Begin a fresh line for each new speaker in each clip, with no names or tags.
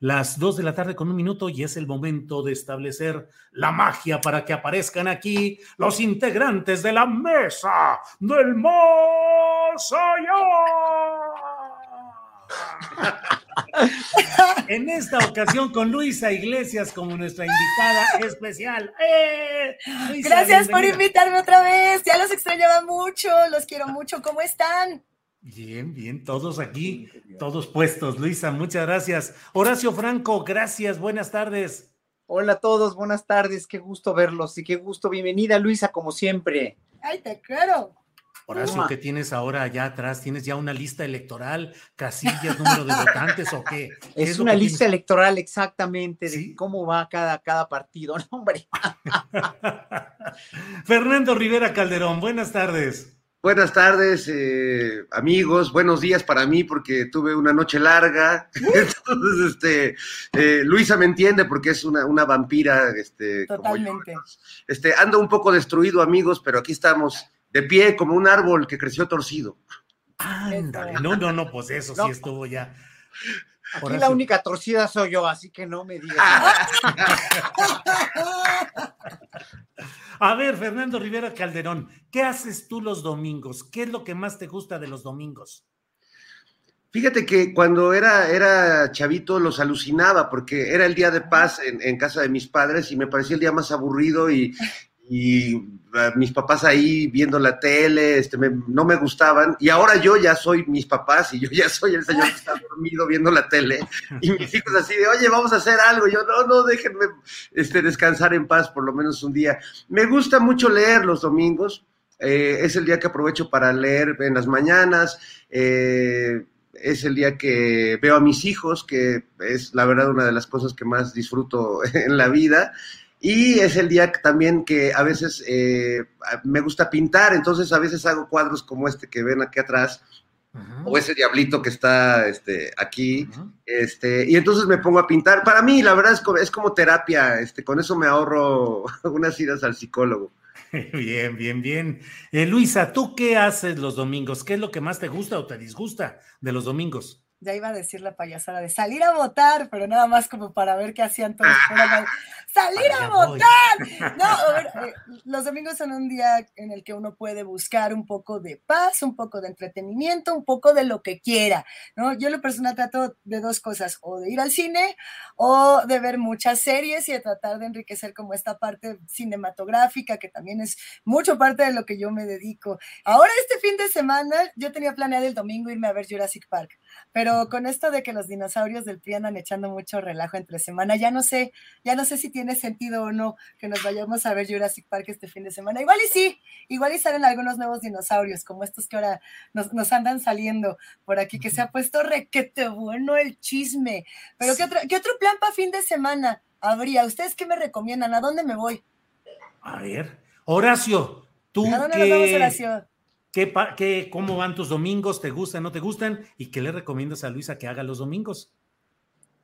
Las dos de la tarde con un minuto y es el momento de establecer la magia para que aparezcan aquí los integrantes de la mesa del más allá. en esta ocasión con Luisa Iglesias como nuestra invitada especial. ¡Eh! Luisa,
Gracias por invitarme otra vez. Ya los extrañaba mucho, los quiero mucho. ¿Cómo están?
Bien, bien, todos aquí, todos puestos. Luisa, muchas gracias. Horacio Franco, gracias, buenas tardes.
Hola a todos, buenas tardes, qué gusto verlos y qué gusto. Bienvenida Luisa, como siempre.
Ay, te quiero.
Horacio,
Toma.
¿qué tienes ahora allá atrás? ¿Tienes ya una lista electoral, casillas, número de votantes o qué? ¿Qué
Es una lista
tienes?
electoral exactamente de
¿Sí?
cómo va cada, cada partido. No, hombre.
Fernando Rivera Calderón, buenas tardes.
Buenas tardes, eh, amigos. Buenos días para mí porque tuve una noche larga. Entonces, este, eh, Luisa me entiende porque es una, una vampira. Este, como yo.
Totalmente.
Este, ando un poco destruido, amigos, pero aquí estamos de pie como un árbol que creció torcido.
Ándale, no, no, no, pues eso sí estuvo ya.
Aquí la única torcida soy yo, así que no me digas.
A ver, Fernando Rivera Calderón, ¿qué haces tú los domingos? ¿Qué es lo que más te gusta de los domingos?
Fíjate que cuando era, era chavito los alucinaba porque era el día de paz en, en casa de mis padres y me parecía el día más aburrido y, y, eh, mis papás ahí viendo la tele, este, me- no me gustaban y ahora yo ya soy mis papás y yo ya soy el señor que está dormido viendo la tele y mis hijos así de, oye, vamos a hacer algo. Y yo, no, no, déjenme este, descansar en paz por lo menos un día. Me gusta mucho leer los domingos. eh, es el día que aprovecho para leer en las mañanas. eh, es el día que veo a mis hijos, que es la verdad una de las cosas que más disfruto en la vida. Y es el día también que a veces eh, me gusta pintar, entonces a veces hago cuadros como este que ven aquí atrás, o ese diablito que está este, aquí, este, y entonces me pongo a pintar. Para mí, la verdad, es como, es como terapia, este, con eso me ahorro unas idas al psicólogo.
Bien, bien, bien. Eh, Luisa, ¿tú qué haces los domingos? ¿Qué es lo que más te gusta o te disgusta de los domingos?
Ya iba a decir la payasada de salir a votar, pero nada más como para ver qué hacían todos. acá. ¡Salir a votar! No, a ver, eh, los domingos son un día en el que uno puede buscar un poco de paz, un poco de entretenimiento, un poco de lo que quiera, ¿no? Yo lo personal trato de dos cosas, o de ir al cine o de ver muchas series y de tratar de enriquecer como esta parte cinematográfica, que también es mucho parte de lo que yo me dedico. Ahora este fin de semana yo tenía planeado el domingo irme a ver Jurassic Park, pero con esto de que los dinosaurios del PRI andan echando mucho relajo entre semana, ya no sé, ya no sé si tiene sentido o no que nos vayamos a ver Jurassic Park este fin de semana. Igual y sí, igual y salen algunos nuevos dinosaurios, como estos que ahora nos, nos andan saliendo por aquí, que se ha puesto requete bueno el chisme. Pero ¿qué otro, qué otro plan para fin de semana habría? ¿Ustedes qué me recomiendan? ¿A dónde me voy?
A ver, Horacio, ¿tú
¿A dónde nos vamos, Horacio?
Qué, qué- cómo van tus domingos? ¿Te gustan, no te gustan? ¿Y qué le recomiendas a Luisa que haga los domingos?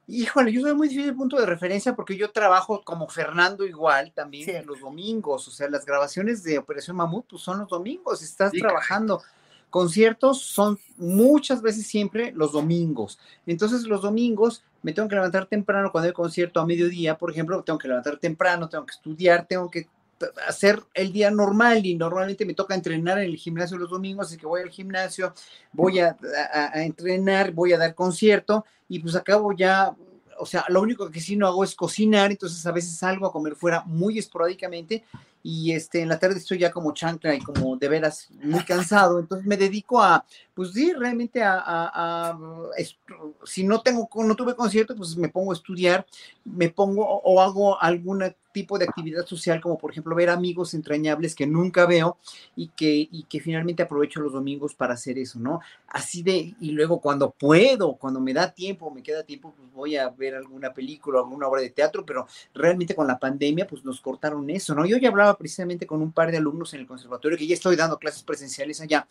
Híjole, yo soy muy difícil punto de referencia porque yo trabajo como Fernando igual también los domingos, o sea, las grabaciones de Operación Mamut pues son los domingos, estás
Sí,
trabajando conciertos son muchas veces siempre los domingos. Entonces los domingos me tengo que levantar temprano cuando hay concierto a mediodía, por ejemplo, tengo que levantar temprano, tengo que estudiar, tengo que hacer el día normal y normalmente me toca entrenar en el gimnasio los domingos, así que voy al gimnasio, voy a, entrenar, voy a dar concierto y pues acabo ya o sea, lo único que sí no hago es cocinar, entonces a veces salgo a comer fuera muy esporádicamente y este, en la tarde estoy ya como chancla y como de veras muy cansado, entonces me dedico a, pues sí, realmente a, a, si no tengo, no tuve concierto, pues me pongo a estudiar, me pongo o hago alguna tipo de actividad social, como por ejemplo ver amigos entrañables que nunca veo y que, y que finalmente aprovecho los domingos para hacer eso, ¿no? Así de, y luego cuando puedo, cuando me da tiempo, me queda tiempo, pues voy a ver alguna película, alguna obra de teatro, pero realmente con la pandemia, pues nos cortaron eso, ¿no? Yo ya hablaba precisamente con un par de alumnos en el conservatorio, que ya estoy dando clases presenciales allá,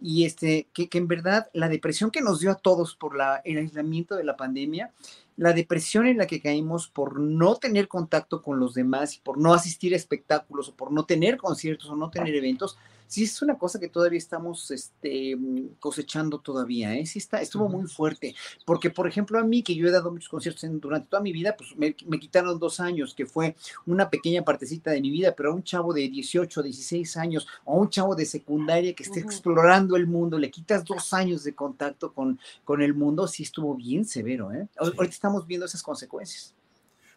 y este, que, en verdad la depresión que nos dio a todos por la, el aislamiento de la pandemia, la depresión en la que caímos por no tener contacto con los demás por no asistir a espectáculos o por no tener conciertos o no tener eventos, sí es una cosa que todavía estamos este, cosechando todavía, ¿eh? Sí está, estuvo muy fuerte, porque por ejemplo a mí, que yo he dado muchos conciertos durante toda mi vida, pues me, quitaron dos años, que fue una pequeña partecita de mi vida, pero a un chavo de 18, 16 años, o a un chavo de secundaria que esté explorando el mundo, le quitas dos años de contacto con, con el mundo, sí estuvo bien severo, ¿eh? Ahorita estamos viendo esas consecuencias.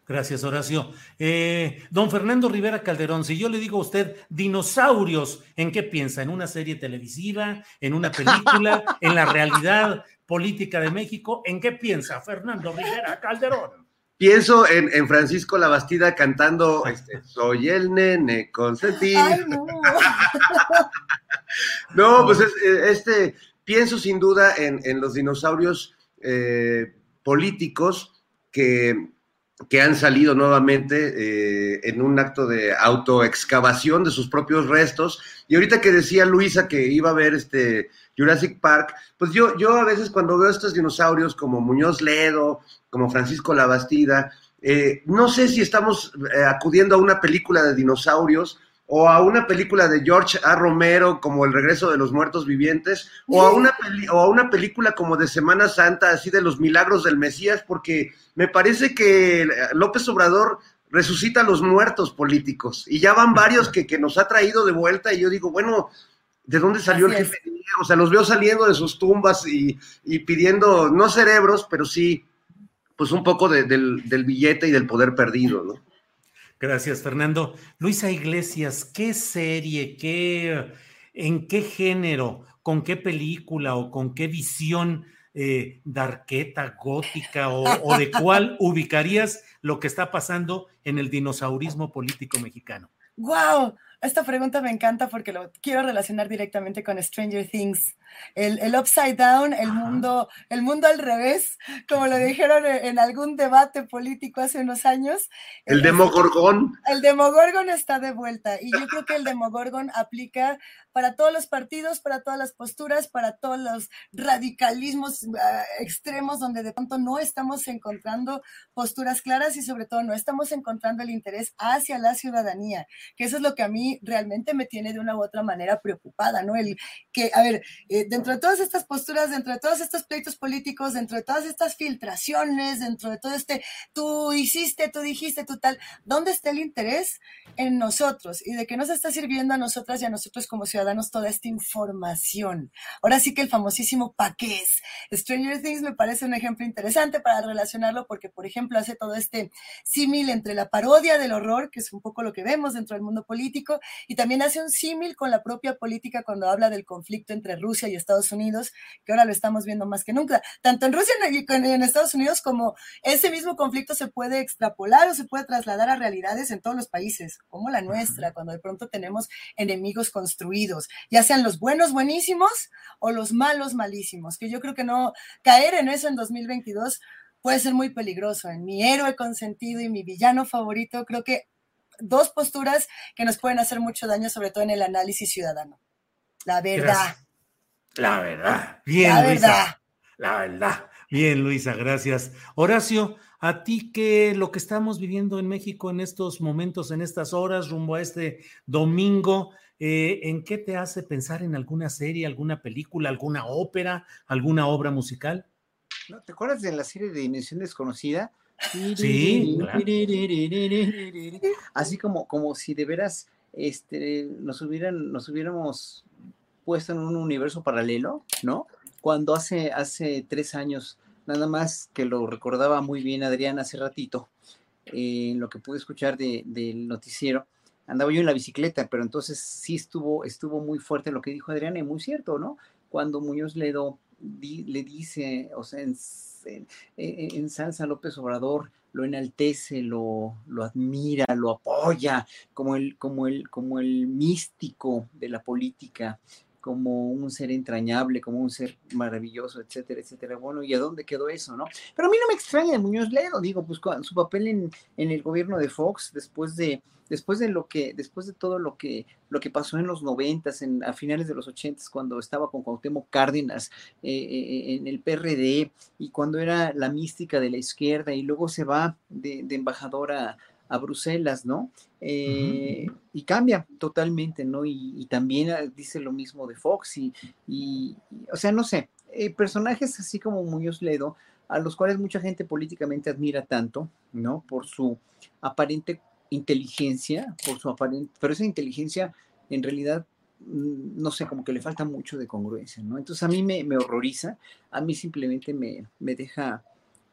Gracias, Horacio. Eh, don Fernando Rivera Calderón, si yo le digo a usted dinosaurios, ¿en qué piensa? ¿En una serie televisiva? ¿En una película? ¿En la realidad política de México? ¿En qué piensa Fernando Rivera Calderón?
Pienso en, Francisco Labastida cantando este, Soy el nene consentido. no. pues eh, este, pienso sin duda en, los dinosaurios eh, políticos que que han salido nuevamente eh, en un acto de autoexcavación de sus propios restos. Y ahorita que decía Luisa que iba a ver este Jurassic Park, pues yo, yo a veces cuando veo estos dinosaurios como Muñoz Ledo, como Francisco Labastida, eh, no sé si estamos eh, acudiendo a una película de dinosaurios o a una película de George A. Romero como El regreso de los muertos vivientes, o a una, o a una película como de Semana Santa, así de los milagros del Mesías, porque me parece que López Obrador resucita a los muertos políticos, y ya van varios que, que nos ha traído de vuelta, y yo digo, bueno, ¿de dónde salió el jefe? O sea, los veo saliendo de sus tumbas y, y pidiendo, no cerebros, pero sí, pues un poco del, del billete y del poder perdido, ¿no?
Gracias, Fernando. Luisa Iglesias, ¿qué serie, qué, en qué género, con qué película o con qué visión eh, darqueta, gótica o, o de cuál ubicarías lo que está pasando en el dinosaurismo político mexicano?
¡Wow! Esta pregunta me encanta porque lo quiero relacionar directamente con Stranger Things. El, el upside down, el mundo, el mundo al revés, como lo dijeron en algún debate político hace unos años.
El, demogorgón.
El demogorgon está de vuelta y yo creo que el demogorgon aplica para todos los partidos, para todas las posturas, para todos los radicalismos ah, extremos donde de pronto no estamos encontrando posturas claras y sobre todo no estamos encontrando el interés hacia la ciudadanía, que eso es lo que a mí realmente me tiene de una u otra manera preocupada, ¿no? El que, a ver, eh, dentro de todas estas posturas, dentro de todos estos pleitos políticos, dentro de todas estas filtraciones, dentro de todo este, tú hiciste, tú dijiste, tú tal, ¿dónde está el interés en nosotros y de qué nos está sirviendo a nosotras y a nosotros como ciudadanos? danos toda esta información. Ahora sí que el famosísimo paqués. Stranger Things me parece un ejemplo interesante para relacionarlo porque, por ejemplo, hace todo este símil entre la parodia del horror, que es un poco lo que vemos dentro del mundo político, y también hace un símil con la propia política cuando habla del conflicto entre Rusia y Estados Unidos, que ahora lo estamos viendo más que nunca. Tanto en Rusia y en Estados Unidos como ese mismo conflicto se puede extrapolar o se puede trasladar a realidades en todos los países, como la nuestra, cuando de pronto tenemos enemigos construidos ya sean los buenos buenísimos o los malos malísimos, que yo creo que no caer en eso en 2022 puede ser muy peligroso. En mi héroe consentido y mi villano favorito, creo que dos posturas que nos pueden hacer mucho daño, sobre todo en el análisis ciudadano. La verdad.
La verdad. Bien, la Luisa. La verdad. Bien, Luisa, gracias. Horacio, a ti que lo que estamos viviendo en México en estos momentos, en estas horas, rumbo a este domingo, eh, ¿en qué te hace pensar en alguna serie, alguna película, alguna ópera, alguna obra musical?
¿No? ¿Te acuerdas de la serie de Dimensión Desconocida?
Sí,
Así como, como si de veras este, nos, hubieran, nos hubiéramos puesto en un universo paralelo, ¿no? Cuando hace, hace tres años, nada más que lo recordaba muy bien Adrián hace ratito, eh, en lo que pude escuchar del noticiero, andaba yo en la bicicleta, pero entonces sí estuvo, estuvo muy fuerte lo que dijo Adrián, y muy cierto, ¿no? Cuando Muñoz Ledo le dice, o sea, en, en, Salsa López Obrador lo enaltece, lo, lo, admira, lo apoya como el, como, el, como el místico de la política, como un ser entrañable, como un ser maravilloso, etcétera, etcétera. Bueno, ¿y a dónde quedó eso, no? Pero a mí no me extraña de Muñoz Ledo, digo, pues su papel en, el gobierno de Fox después de, después de lo que, después de todo lo que, lo que pasó en los noventas, en, a finales de los ochentas, cuando estaba con Cuauhtémoc Cárdenas eh, eh, en el PRD y cuando era la mística de la izquierda y luego se va de, de embajadora a Bruselas, ¿no? Eh, y cambia totalmente, ¿no? Y, también ah, dice lo mismo de Fox y, o sea, no sé, eh, personajes así como Muñoz Ledo, a los cuales mucha gente políticamente admira tanto, ¿no? Por su aparente inteligencia, por su aparente, pero esa inteligencia en realidad mm, no sé, como que le falta mucho de congruencia, ¿no? Entonces a mí me, me horroriza, a mí simplemente me, me deja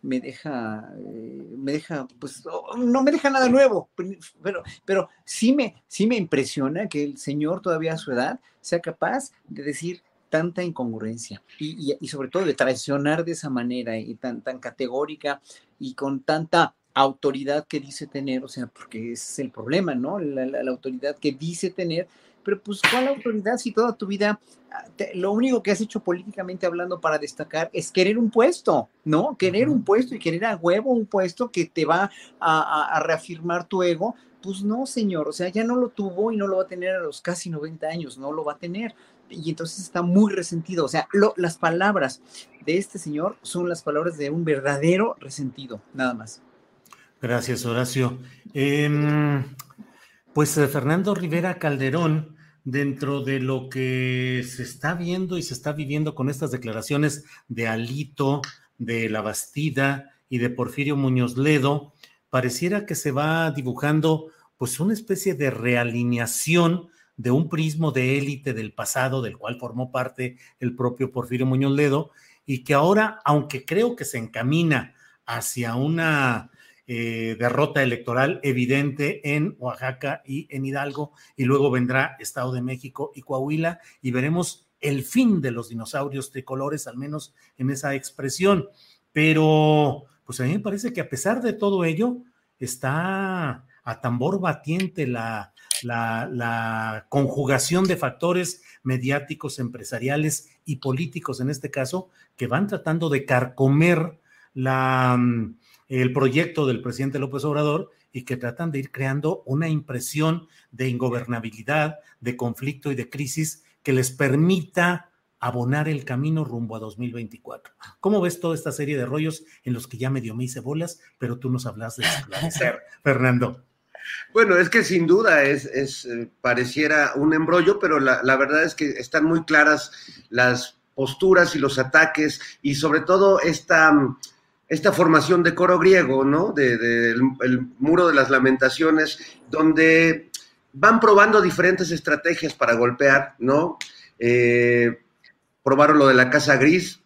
me deja, eh, me deja, pues no me deja nada nuevo, pero, pero sí, me, sí me impresiona que el señor todavía a su edad sea capaz de decir tanta incongruencia y, y, sobre todo de traicionar de esa manera y tan, tan categórica y con tanta autoridad que dice tener, o sea, porque es el problema, ¿no? la autoridad que dice tener pero pues ¿cuál autoridad si toda tu vida ah, lo único que has hecho políticamente hablando para destacar es querer un puesto, ¿no? Querer un puesto y querer a huevo un puesto que te va a, reafirmar tu ego, pues no, señor, o sea, ya no lo tuvo y no lo va a tener a los casi 90 años, no lo va a tener. Y entonces está muy resentido, o sea, las palabras de este señor son las palabras de un verdadero resentido, nada más.
Gracias, Horacio. Em, pues eh, Fernando Rivera Calderón dentro de lo que se está viendo y se está viviendo con estas declaraciones de Alito, de La Bastida y de Porfirio Muñoz Ledo, pareciera que se va dibujando pues una especie de realineación de un prismo de élite del pasado del cual formó parte el propio Porfirio Muñoz Ledo y que ahora, aunque creo que se encamina hacia una eh, derrota electoral evidente en Oaxaca y en Hidalgo, y luego vendrá Estado de México y Coahuila, y veremos el fin de los dinosaurios tricolores, al menos en esa expresión. Pero, pues a mí me parece que a pesar de todo ello, está a tambor batiente la, la, la, conjugación de factores mediáticos, empresariales y políticos en este caso, que van tratando de carcomer la, el proyecto del presidente López Obrador y que tratan de ir creando una impresión de ingobernabilidad, de conflicto y de crisis que les permita abonar el camino rumbo a 2024. ¿Cómo ves toda esta serie de rollos en los que ya medio me hice bolas, pero tú nos hablas de esclarecer, Fernando?
Bueno, es que sin duda es, es eh, pareciera un embrollo, pero la, la, verdad es que están muy claras las posturas y los ataques y sobre todo esta esta formación de coro griego, ¿no? De, el muro de las lamentaciones, donde van probando diferentes estrategias para golpear, ¿no? Eh, probaron lo de la casa gris,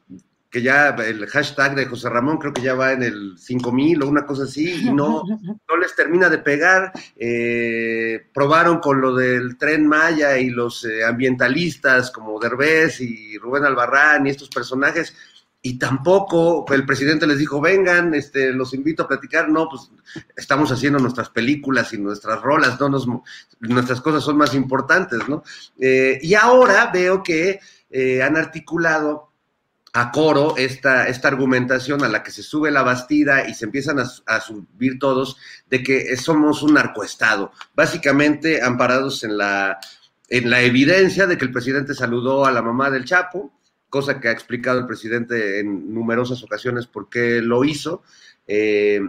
que ya el hashtag de José Ramón creo que ya va en el 5000 o una cosa así, y no, no les termina de pegar. Eh, probaron con lo del tren Maya y los eh, ambientalistas como Derbez y Rubén Albarrán y estos personajes y tampoco el presidente les dijo, vengan, este, los invito a platicar. No, pues estamos haciendo nuestras películas y nuestras rolas, no nuestras cosas son más importantes, ¿no? Eh, y ahora veo que eh, han articulado a coro esta, esta argumentación a la que se sube la bastida y se empiezan a, subir todos de que somos un narcoestado, básicamente amparados en la, en la evidencia de que el presidente saludó a la mamá del Chapo, cosa que ha explicado el presidente en numerosas ocasiones por qué lo hizo. Eh,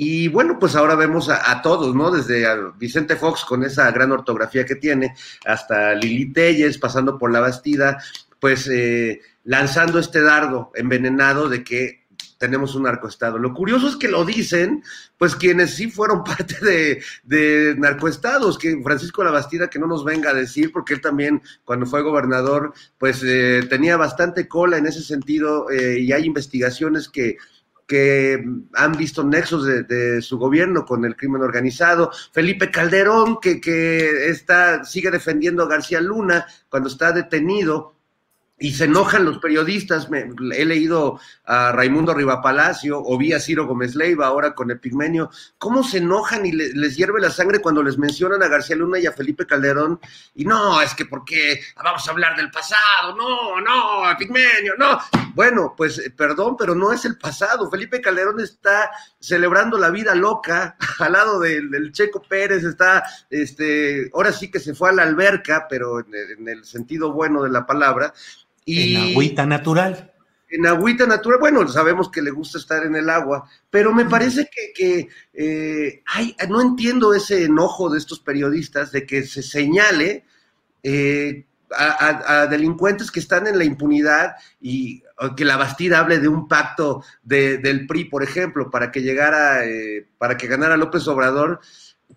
Y bueno, pues ahora vemos a, todos, ¿no? Desde Vicente Fox con esa gran ortografía que tiene, hasta Lili Telles, pasando por la Bastida, pues eh, lanzando este dardo envenenado de que tenemos un narcoestado. Lo curioso es que lo dicen, pues quienes sí fueron parte de, de narcoestados, que Francisco Labastida que no nos venga a decir, porque él también cuando fue gobernador, pues eh, tenía bastante cola en ese sentido eh, y hay investigaciones que que han visto nexos de, su gobierno con el crimen organizado. Felipe Calderón, que, que está, sigue defendiendo a García Luna cuando está detenido y se enojan los periodistas. Me, he leído a Raimundo Rivapalacio o vi a Ciro Gómez Leiva ahora con Epigmenio. ¿Cómo se enojan y les hierve la sangre cuando les mencionan a García Luna y a Felipe Calderón? Y no, es que porque vamos a hablar del pasado. No, no, Epigmenio, no. Bueno, pues eh, perdón, pero no es el pasado. Felipe Calderón está celebrando la vida loca al lado del, Checo Pérez. Está, este, ahora sí que se fue a la alberca, pero en el sentido bueno de la palabra
en agüita natural.
En agüita natural, bueno, sabemos que le gusta estar en el agua, pero me parece que, eh, no entiendo ese enojo de estos periodistas de que se señale eh, a, delincuentes que están en la impunidad y que la Bastida hable de un pacto del PRI, por ejemplo, para que llegara, eh, para que ganara López Obrador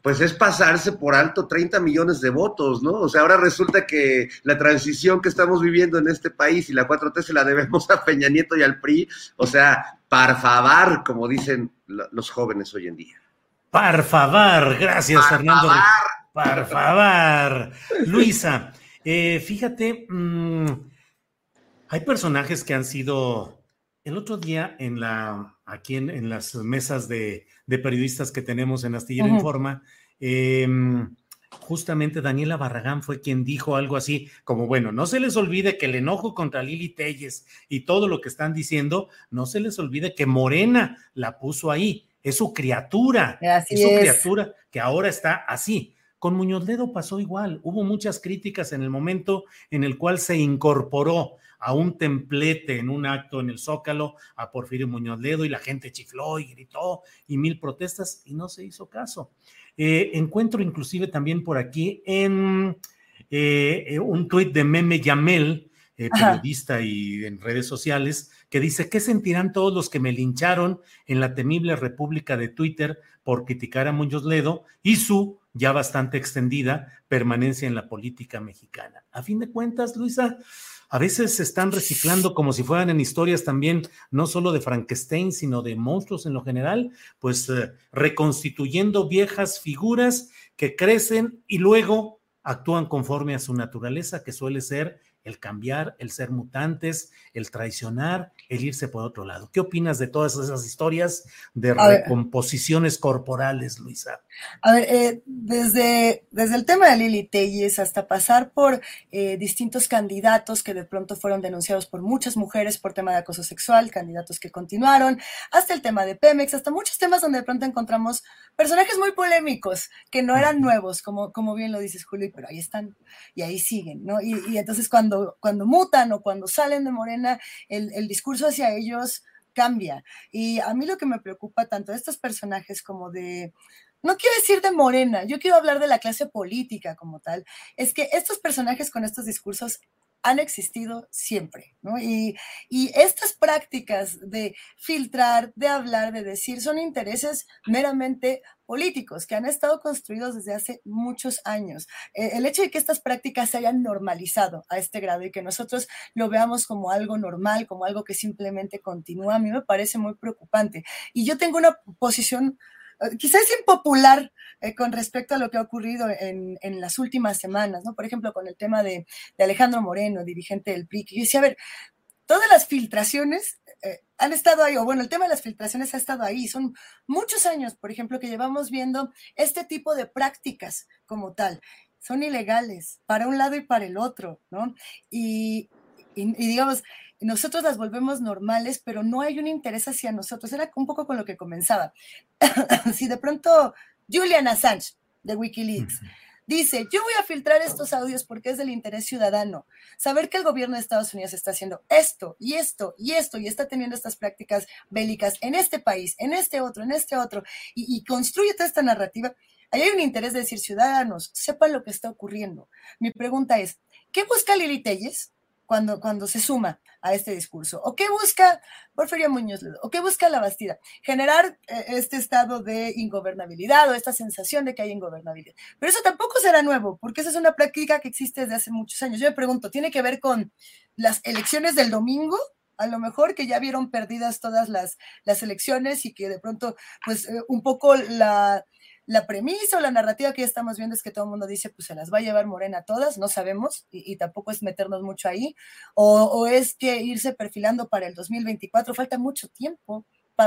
pues es pasarse por alto 30 millones de votos, ¿no? O sea, ahora resulta que la transición que estamos viviendo en este país y la 4T se la debemos a Peña Nieto y al PRI, o sea, parfavar, como dicen los jóvenes hoy en día.
Parfavar, gracias Fernando. Parfavar. Luisa, eh, fíjate, mm, hay personajes que han sido el otro día en la, aquí en, las mesas de, periodistas que tenemos en Astillero Informa, em, justamente Daniela Barragán fue quien dijo algo así, como bueno, no se les olvide que el enojo contra Lili Telles y todo lo que están diciendo, no se les olvide que Morena la puso ahí, es su criatura, es su criatura que ahora está así. Con Muñoz Ledo pasó igual, hubo muchas críticas en el momento en el cual se incorporó a un templete en un acto en el Zócalo a Porfirio Muñoz Ledo y la gente chifló y gritó y mil protestas y no se hizo caso. Eh, encuentro inclusive también por aquí en eh, un tuit de Meme Yamel, eh, periodista y en redes sociales, que dice, ¿qué sentirán todos los que me lincharon en la temible república de Twitter por criticar a Muñoz Ledo y su ya bastante extendida permanencia en la política mexicana? A fin de cuentas, Luisa, a veces se están reciclando como si fueran en historias también, no solo de Frankenstein, sino de monstruos en lo general, pues eh, reconstituyendo viejas figuras que crecen y luego actúan conforme a su naturaleza, que suele ser el cambiar, el ser mutantes, el traicionar, el irse por otro lado. ¿Qué opinas de todas esas historias de recomposiciones corporales, Luisa?
A ver, eh, desde, desde el tema de Lili Telles hasta pasar por eh, distintos candidatos que de pronto fueron denunciados por muchas mujeres por tema de acoso sexual, candidatos que continuaron, hasta el tema de Pemex, hasta muchos temas donde de pronto encontramos personajes muy polémicos que no eran nuevos, como, como bien lo dices, Julio, pero ahí están y ahí siguen, ¿no? Y, y entonces cuando, cuando mutan o cuando salen de Morena, el, el discurso hacia ellos cambia. Y a mí lo que me preocupa tanto de estos personajes como de no quiero decir de Morena, yo quiero hablar de la clase política como tal, es que estos personajes con estos discursos han existido siempre, ¿no? Y, y, estas prácticas de filtrar, de hablar, de decir, son intereses meramente políticos que han estado construidos desde hace muchos años. Eh, el hecho de que estas prácticas se hayan normalizado a este grado y que nosotros lo veamos como algo normal, como algo que simplemente continúa, a mí me parece muy preocupante. Y yo tengo una posición eh, quizás impopular eh, con respecto a lo que ha ocurrido en, las últimas semanas, ¿no? Por ejemplo, con el tema de, Alejandro Moreno, dirigente del PRI, que yo decía, a ver, todas las filtraciones eh, han estado ahí, o bueno, el tema de las filtraciones ha estado ahí. Son muchos años, por ejemplo, que llevamos viendo este tipo de prácticas como tal. Son ilegales para un lado y para el otro, ¿no? y digamos, nosotros las volvemos normales, pero no hay un interés hacia nosotros. Era un poco con lo que comenzaba. si de pronto Julian Assange de Wikileaks dice, yo voy a filtrar estos audios porque es del interés ciudadano. Saber que el gobierno de Estados Unidos está haciendo esto y esto y esto y está teniendo estas prácticas bélicas en este país, en este otro, en este otro, y, y construye toda esta narrativa. Ahí hay un interés de decir, ciudadanos, sepan lo que está ocurriendo. Mi pregunta es, ¿qué busca Lili Telles cuando, cuando se suma a este discurso? ¿O qué busca Porfirio Muñoz ¿O qué busca la Bastida? Generar eh, este estado de ingobernabilidad o esta sensación de que hay ingobernabilidad. Pero eso tampoco será nuevo, porque esa es una práctica que existe desde hace muchos años. Yo me pregunto, ¿tiene que ver con las elecciones del domingo? a lo mejor que ya vieron perdidas todas las, las elecciones y que de pronto, pues eh, un poco la, la premisa o la narrativa que ya estamos viendo es que todo el mundo dice, pues se las va a llevar Morena todas, no sabemos, y, tampoco es meternos mucho ahí, o, o, es que irse perfilando para el 2024, falta mucho tiempo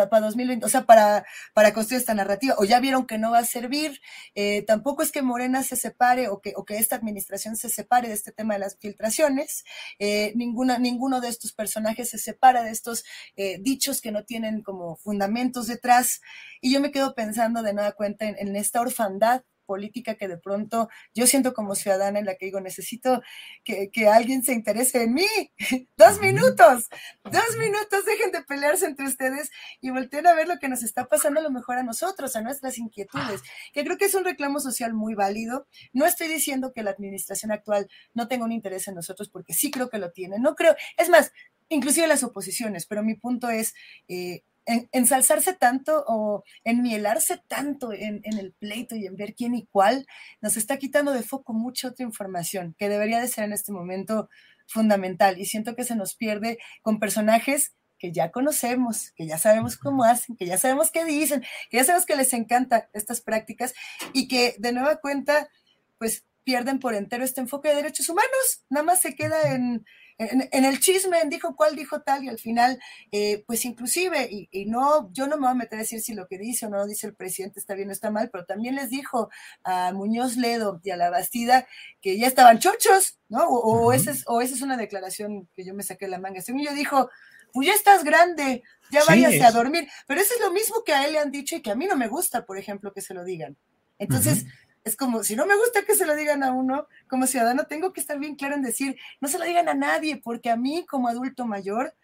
para, 2020, o sea, para, para construir esta narrativa, o ya vieron que no va a servir, eh, tampoco es que Morena se separe o que, o que esta administración se separe de este tema de las filtraciones, eh, ninguna, ninguno de estos personajes se separa de estos eh, dichos que no tienen como fundamentos detrás, y yo me quedo pensando de nueva cuenta en esta orfandad política que de pronto yo siento como ciudadana en la que digo, necesito que, alguien se interese en mí. dos minutos, dos minutos, dejen de pelearse entre ustedes y volteen a ver lo que nos está pasando a lo mejor a nosotros, a nuestras inquietudes, que creo que es un reclamo social muy válido. No estoy diciendo que la administración actual no tenga un interés en nosotros, porque sí creo que lo tiene. No creo, es más, inclusive las oposiciones, pero mi punto es... Eh, ensalzarse tanto o enmielarse tanto en, el pleito y en ver quién y cuál, nos está quitando de foco mucha otra información que debería de ser en este momento fundamental. Y siento que se nos pierde con personajes que ya conocemos, que ya sabemos cómo hacen, que ya sabemos qué dicen, que ya sabemos que les encantan estas prácticas y que de nueva cuenta, pues pierden por entero este enfoque de derechos humanos, nada más se queda en, en, el chisme, dijo cuál, dijo tal, y al final, eh, pues inclusive, y, no, yo no me voy a meter a decir si lo que dice o no dice el presidente está bien o está mal, pero también les dijo a Muñoz Ledo y a la Bastida que ya estaban chochos, ¿no? O, esa, es, o esa es una declaración que yo me saqué de la manga. Según yo dijo, pues ya estás grande, ya váyase a dormir. Pero eso es lo mismo que a él le han dicho y que a mí no me gusta, por ejemplo, que se lo digan. Entonces, es como, si no me gusta que se lo digan a uno, como ciudadano tengo que estar bien claro en decir, no se lo digan a nadie, porque a mí como adulto mayor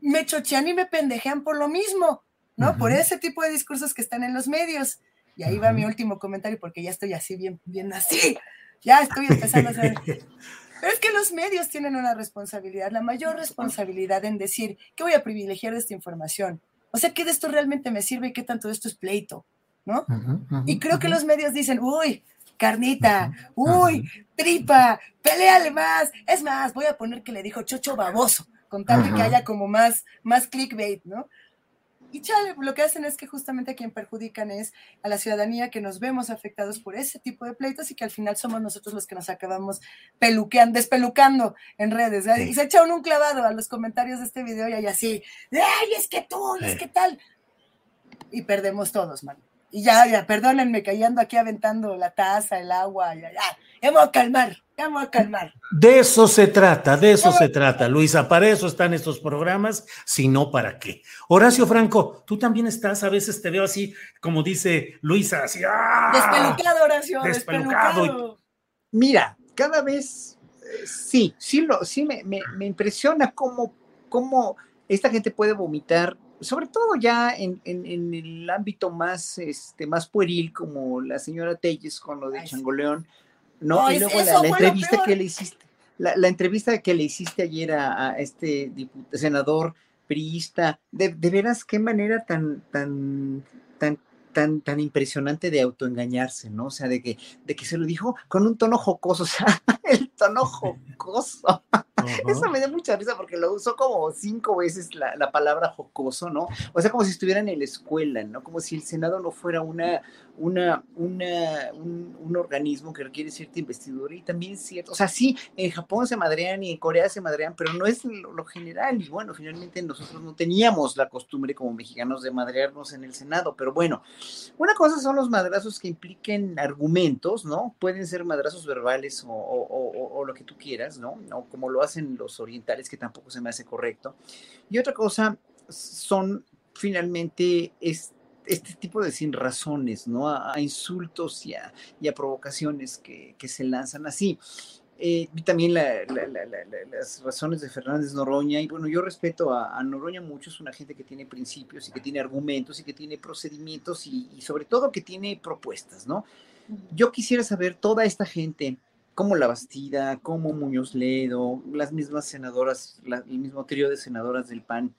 me chochean y me pendejean por lo mismo, ¿no? Por ese tipo de discursos que están en los medios. Y ahí va mi último comentario, porque ya estoy así, bien, bien así, ya estoy empezando a saber. Pero es que los medios tienen una responsabilidad, la mayor responsabilidad en decir, ¿qué voy a privilegiar de esta información? O sea, ¿qué de esto realmente me sirve y qué tanto de esto es pleito? ¿No? y creo que los medios dicen, uy, carnita, uy, tripa, peleale más. Es más, voy a poner que le dijo chocho baboso, con tal de que haya como más, más clickbait, ¿no? Y chale, lo que hacen es que justamente a quien perjudican es a la ciudadanía que nos vemos afectados por ese tipo de pleitos y que al final somos nosotros los que nos acabamos peluqueando, despelucando en redes. Y se echa un clavado a los comentarios de este video y hay así, ¡ay, es que tú, es que tal! Y perdemos todos, man. Y ya, ya, perdónenme que ando aquí aventando la taza, el agua, ya, ya, ya me voy a calmar, ya me voy a calmar.
De eso se trata, de eso se trata, Luisa, para eso están estos programas, si no, ¿para qué? Horacio Franco, tú también estás, a veces te veo así, como dice Luisa, así, ¡ah!
Despelucado, Horacio, despelucado.
Mira, cada vez, eh, sí, sí, lo, sí me, me, me impresiona cómo, cómo esta gente puede vomitar sobre todo ya en, el ámbito más, este, más pueril, como la señora Telles con lo de Changoleón, ¿no? y luego la, entrevista que le hiciste, la, entrevista que le hiciste ayer a, este senador priista, de, de, veras qué manera tan, tan, tan tan, tan impresionante de autoengañarse, ¿no? O sea, de que, de que se lo dijo con un tono jocoso, o sea, el tono jocoso. Eso me da mucha risa porque lo usó como cinco veces la, la, palabra jocoso, ¿no? O sea, como si estuvieran en la escuela, ¿no? Como si el Senado no fuera una, una, un, organismo que requiere cierta investidura y también cierto, o sea, sí, en Japón se madrean y en Corea se madrean, pero no es lo, general y bueno, finalmente nosotros no teníamos la costumbre como mexicanos de madrearnos en el Senado, pero bueno, una cosa son los madrazos que impliquen argumentos, ¿no? Pueden ser madrazos verbales o, o, o lo que tú quieras, ¿no? O como lo hacen los orientales, que tampoco se me hace correcto. Y otra cosa son finalmente... Este, este tipo de sin razones, ¿no? A, insultos y a, provocaciones que, se lanzan así. Eh, vi también las razones de Fernández Noroña, y bueno, yo respeto a, Noroña mucho, es una gente que tiene principios y que tiene argumentos y que tiene procedimientos y, sobre todo que tiene propuestas, ¿no? Yo quisiera saber toda esta gente, como La Bastida, como Muñoz Ledo, las mismas senadoras, el mismo trío de senadoras del PAN,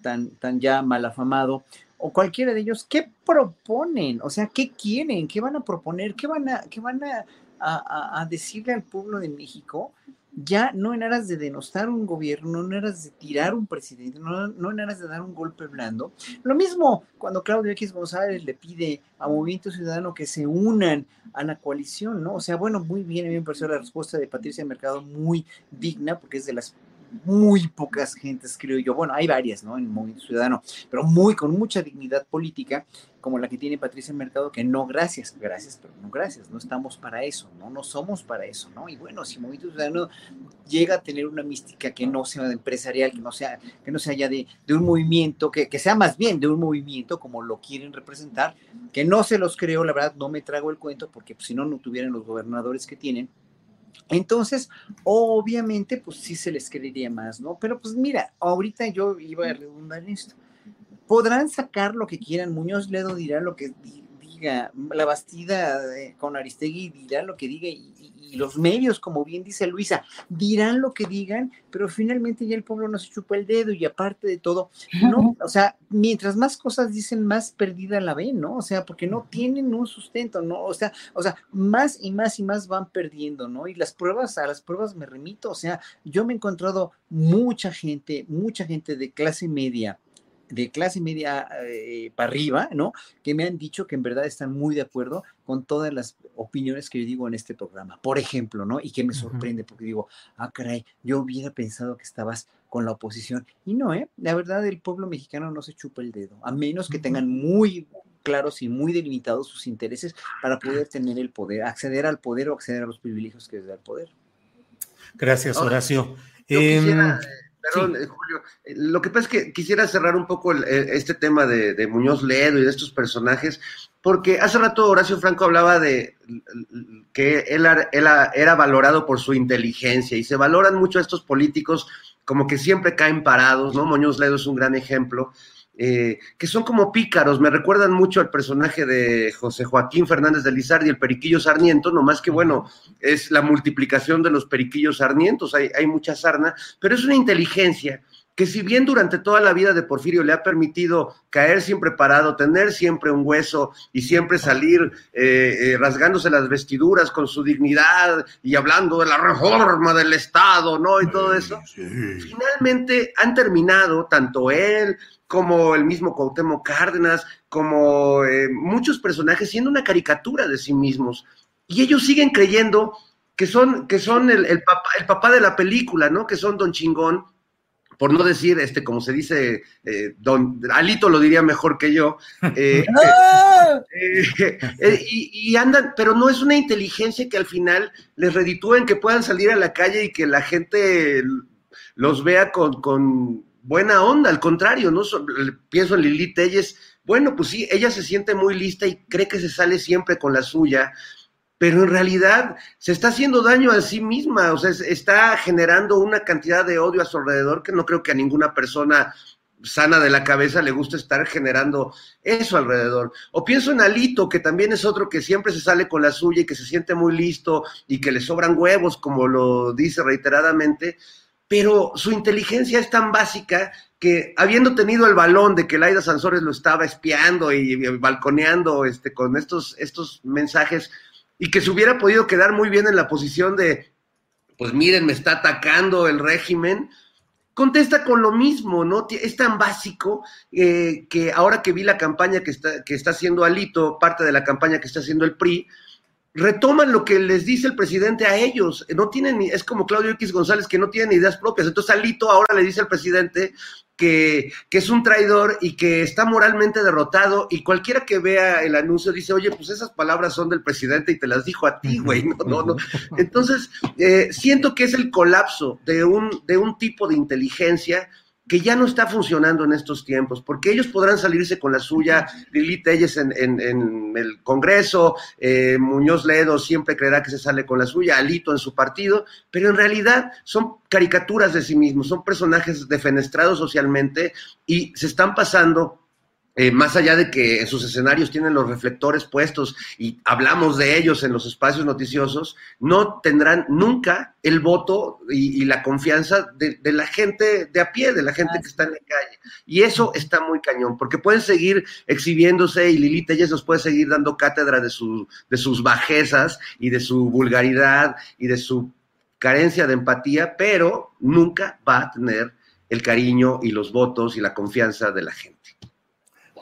tan, tan ya mal afamado, o cualquiera de ellos, ¿qué proponen? O sea, ¿qué quieren? ¿Qué van a proponer? ¿Qué van a, qué van a, decirle al pueblo de México? Ya no en aras de denostar un gobierno, no en aras de tirar un presidente, no, no en aras de dar un golpe blando. Lo mismo cuando Claudio X González le pide a Movimiento Ciudadano que se unan a la coalición, ¿no? O sea, bueno, muy bien, a mí me pareció la respuesta de Patricia Mercado muy digna, porque es de las muy pocas gentes, creo yo. Bueno, hay varias, ¿no? En Movimiento Ciudadano, pero muy con mucha dignidad política, como la que tiene Patricia Mercado, que no, gracias, gracias, pero no gracias, no estamos para eso, ¿no? No somos para eso, ¿no? Y bueno, si Movimiento Ciudadano llega a tener una mística que no sea empresarial, que no sea, que no sea ya de, de un movimiento, que, que, sea más bien de un movimiento como lo quieren representar, que no se los creo, la verdad, no me trago el cuento, porque pues, si no, no tuvieran los gobernadores que tienen entonces, obviamente, pues sí se les creería más, ¿no? Pero pues mira, ahorita yo iba a redundar en esto. Podrán sacar lo que quieran, Muñoz Ledo dirá lo que diga, la Bastida eh, con Aristegui dirá lo que diga y, y los medios, como bien dice Luisa, dirán lo que digan, pero finalmente ya el pueblo no se chupa el dedo y aparte de todo, no, o sea, mientras más cosas dicen, más perdida la ven, ¿no? O sea, porque no tienen un sustento, ¿no? O sea, o sea, más y más y más van perdiendo, ¿no? Y las pruebas, a las pruebas me remito, o sea, yo me he encontrado mucha gente, mucha gente de clase media, de clase media eh, para arriba, ¿no? Que me han dicho que en verdad están muy de acuerdo con todas las opiniones que yo digo en este programa. Por ejemplo, ¿no? Y que me sorprende porque digo, ah, caray, yo hubiera pensado que estabas con la oposición. Y no, ¿eh? La verdad, el pueblo mexicano no se chupa el dedo, a menos que tengan muy claros y muy delimitados sus intereses para poder tener el poder, acceder al poder o acceder a los privilegios que les da el poder.
Gracias, Horacio.
Perdón, eh, Julio. Eh, lo que pasa es que quisiera cerrar un poco este tema de, Muñoz Ledo y de estos personajes, porque hace rato Horacio Franco hablaba de que él, él, era valorado por su inteligencia y se valoran mucho a estos políticos como que siempre caen parados, ¿no? Muñoz Ledo es un gran ejemplo. Eh, que son como pícaros, me recuerdan mucho al personaje de José Joaquín Fernández de Lizardi, el periquillo sarniento, nomás que bueno, es la multiplicación de los periquillos sarnientos, hay, hay mucha sarna, pero es una inteligencia que si bien durante toda la vida de Porfirio le ha permitido caer siempre parado, tener siempre un hueso y siempre salir eh, eh, rasgándose las vestiduras con su dignidad y hablando de la reforma del Estado, ¿no? Y todo eso, finalmente han terminado, tanto él como el mismo Cuauhtémoc Cárdenas, como eh, muchos personajes siendo una caricatura de sí mismos. Y ellos siguen creyendo que son, que son el, papá, el papá de la película, ¿no? Que son Don Chingón, por no decir, este, como se dice, eh, don Alito lo diría mejor que yo, eh, ¡Ah! y, y, andan, pero no es una inteligencia que al final les reditúen que puedan salir a la calle y que la gente los vea con, con buena onda, al contrario, ¿no? Pienso en Lili Telles, bueno, pues sí, ella se siente muy lista y cree que se sale siempre con la suya, pero en realidad se está haciendo daño a sí misma, o sea, está generando una cantidad de odio a su alrededor que no creo que a ninguna persona sana de la cabeza le guste estar generando eso alrededor. O pienso en Alito, que también es otro que siempre se sale con la suya y que se siente muy listo y que le sobran huevos, como lo dice reiteradamente, pero su inteligencia es tan básica que habiendo tenido el balón de que Laida Sansores lo estaba espiando y, balconeando este, con estos, estos mensajes y que se hubiera podido quedar muy bien en la posición de, pues miren, me está atacando el régimen, contesta con lo mismo, ¿no? Es tan básico eh, que ahora que vi la campaña que está, que está haciendo Alito, parte de la campaña que está haciendo el PRI, retoman lo que les dice el presidente a ellos. No tienen, es como Claudio X González que no tienen ideas propias. Entonces Alito ahora le dice al presidente que, que, es un traidor y que está moralmente derrotado y cualquiera que vea el anuncio dice, oye, pues esas palabras son del presidente y te las dijo a ti, güey. No, no, no. Entonces, eh, siento que es el colapso de un, de un tipo de inteligencia que ya no está funcionando en estos tiempos, porque ellos podrán salirse con la suya, Lili Telles en, en, el Congreso, eh, Muñoz Ledo siempre creerá que se sale con la suya, Alito en su partido, pero en realidad son caricaturas de sí mismos, son personajes defenestrados socialmente y se están pasando eh, más allá de que en sus escenarios tienen los reflectores puestos y hablamos de ellos en los espacios noticiosos, no tendrán nunca el voto y, la confianza de, la gente de a pie, de la gente que está en la calle. Y eso está muy cañón, porque pueden seguir exhibiéndose y Lili Telles nos puede seguir dando cátedra de, su, de sus bajezas y de su vulgaridad y de su carencia de empatía, pero nunca va a tener el cariño y los votos y la confianza de la gente.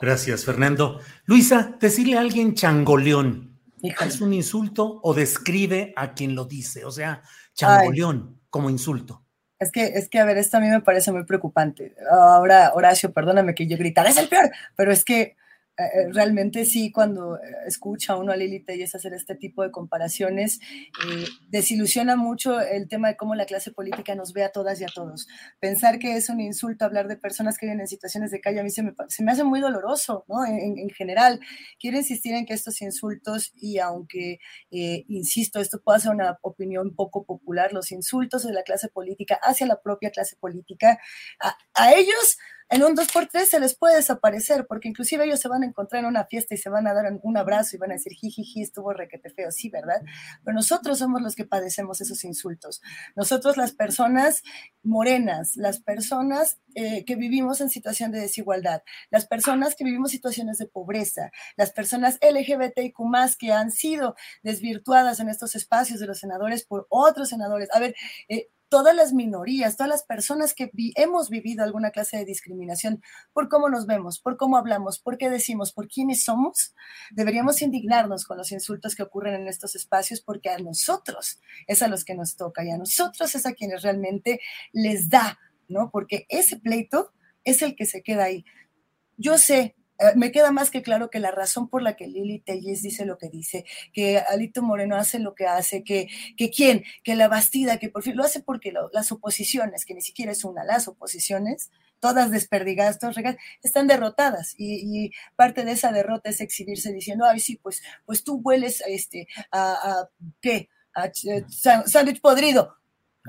Gracias, Fernando. Luisa, decirle a alguien changoleón, ¿es un insulto o describe a quien lo dice? O sea, changoleón como insulto.
Es que, es que, a ver, esto a mí me parece muy preocupante. Ahora, Horacio, perdóname que yo gritara, es el peor, pero es que realmente sí, cuando eh, escucha uno a Lili Telles hacer este tipo de comparaciones, desilusiona mucho el tema de cómo la clase política nos ve a todas y a todos. Pensar que es un insulto hablar de personas que viven en situaciones de calle, a mí se me, se me hace muy doloroso, ¿no? En, en, general, quiero insistir en que estos insultos, y aunque, insisto, esto puede ser una opinión poco popular, los insultos de la clase política hacia la propia clase política, a, a ellos en un 2x3 se les puede desaparecer, porque inclusive ellos se van a encontrar en una fiesta y se van a dar un abrazo y van a decir, jijiji, estuvo requete feo, sí, ¿verdad? Pero nosotros somos los que padecemos esos insultos. Nosotros las personas morenas, las personas eh, que vivimos en situación de desigualdad, las personas que vivimos situaciones de pobreza, las personas LGBTIQ que han sido desvirtuadas en estos espacios de los senadores por otros senadores. A ver, eh, todas las minorías, todas las personas que hemos vivido alguna clase de discriminación por cómo nos vemos, por cómo hablamos, por qué decimos, por quiénes somos, deberíamos indignarnos con los insultos que ocurren en estos espacios porque a nosotros es a los que nos toca y a nosotros es a quienes realmente les da, ¿no? Porque ese pleito es el que se queda ahí. Yo sé me queda más que claro que la razón por la que Lili Telles dice lo que dice, que Alito Moreno hace lo que hace, que, que quién, que la Bastida, que por fin lo hace porque las oposiciones, que ni siquiera es una, las oposiciones, todas desperdigadas, todas regadas, están derrotadas y, parte de esa derrota es exhibirse diciendo, ay, sí, pues, pues tú hueles este, a, a ¿qué? A eh, sándwich podrido.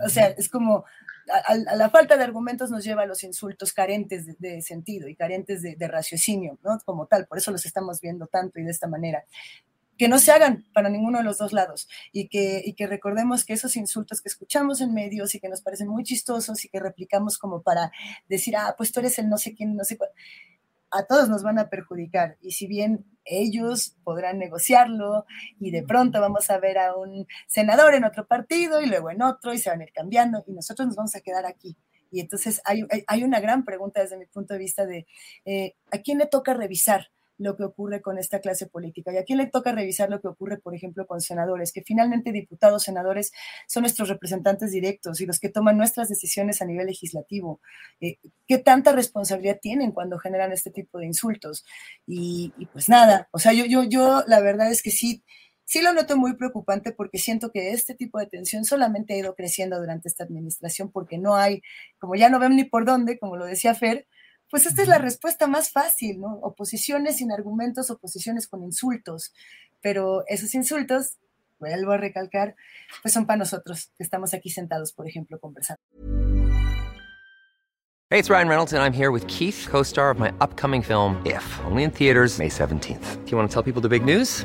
O sea, es como, a, la falta de argumentos nos lleva a los insultos carentes de, sentido y carentes de, raciocinio, ¿no? Como tal, por eso los estamos viendo tanto y de esta manera. Que no se hagan para ninguno de los dos lados y que, y que recordemos que esos insultos que escuchamos en medios y que nos parecen muy chistosos y que replicamos como para decir, ah, pues tú eres el no sé quién, no sé cuál, a todos nos van a perjudicar. Y si bien ellos podrán negociarlo y de pronto vamos a ver a un senador en otro partido y luego en otro y se van a ir cambiando y nosotros nos vamos a quedar aquí. Y entonces hay, hay una gran pregunta desde mi punto de vista de eh, a quién le toca revisar lo que ocurre con esta clase política. Y a quién le toca revisar lo que ocurre, por ejemplo, con senadores, que finalmente diputados, senadores son nuestros representantes directos y los que toman nuestras decisiones a nivel legislativo. Eh, ¿Qué tanta responsabilidad tienen cuando generan este tipo de insultos? Y, pues nada, o sea, yo, yo, yo la verdad es que sí, sí lo noto muy preocupante porque siento que este tipo de tensión solamente ha ido creciendo durante esta administración porque no hay, como ya no ven ni por dónde, como lo decía Fer, pues esta es la respuesta más fácil, ¿no? Oposiciones sin argumentos, oposiciones con insultos. Pero esos insultos, vuelvo a recalcar, pues son para nosotros, que estamos aquí sentados, por ejemplo, conversando.
Hey, it's Ryan Reynolds, and I'm here with Keith, co star of my upcoming film, If, only in theaters, May 17th. Do you want to tell people the big news?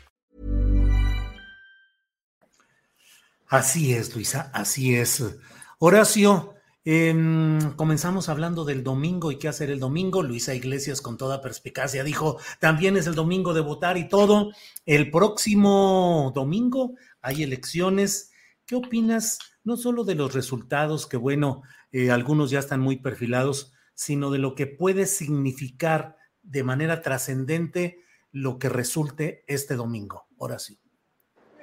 Así es, Luisa, así es. Horacio, em, comenzamos hablando del domingo y qué hacer el domingo. Luisa Iglesias, con toda perspicacia, dijo: también es el domingo de votar y todo. El próximo domingo hay elecciones. ¿Qué opinas? No solo de los resultados, que bueno, eh, algunos ya están muy perfilados, sino de lo que puede significar de manera trascendente lo que resulte este domingo. Horacio.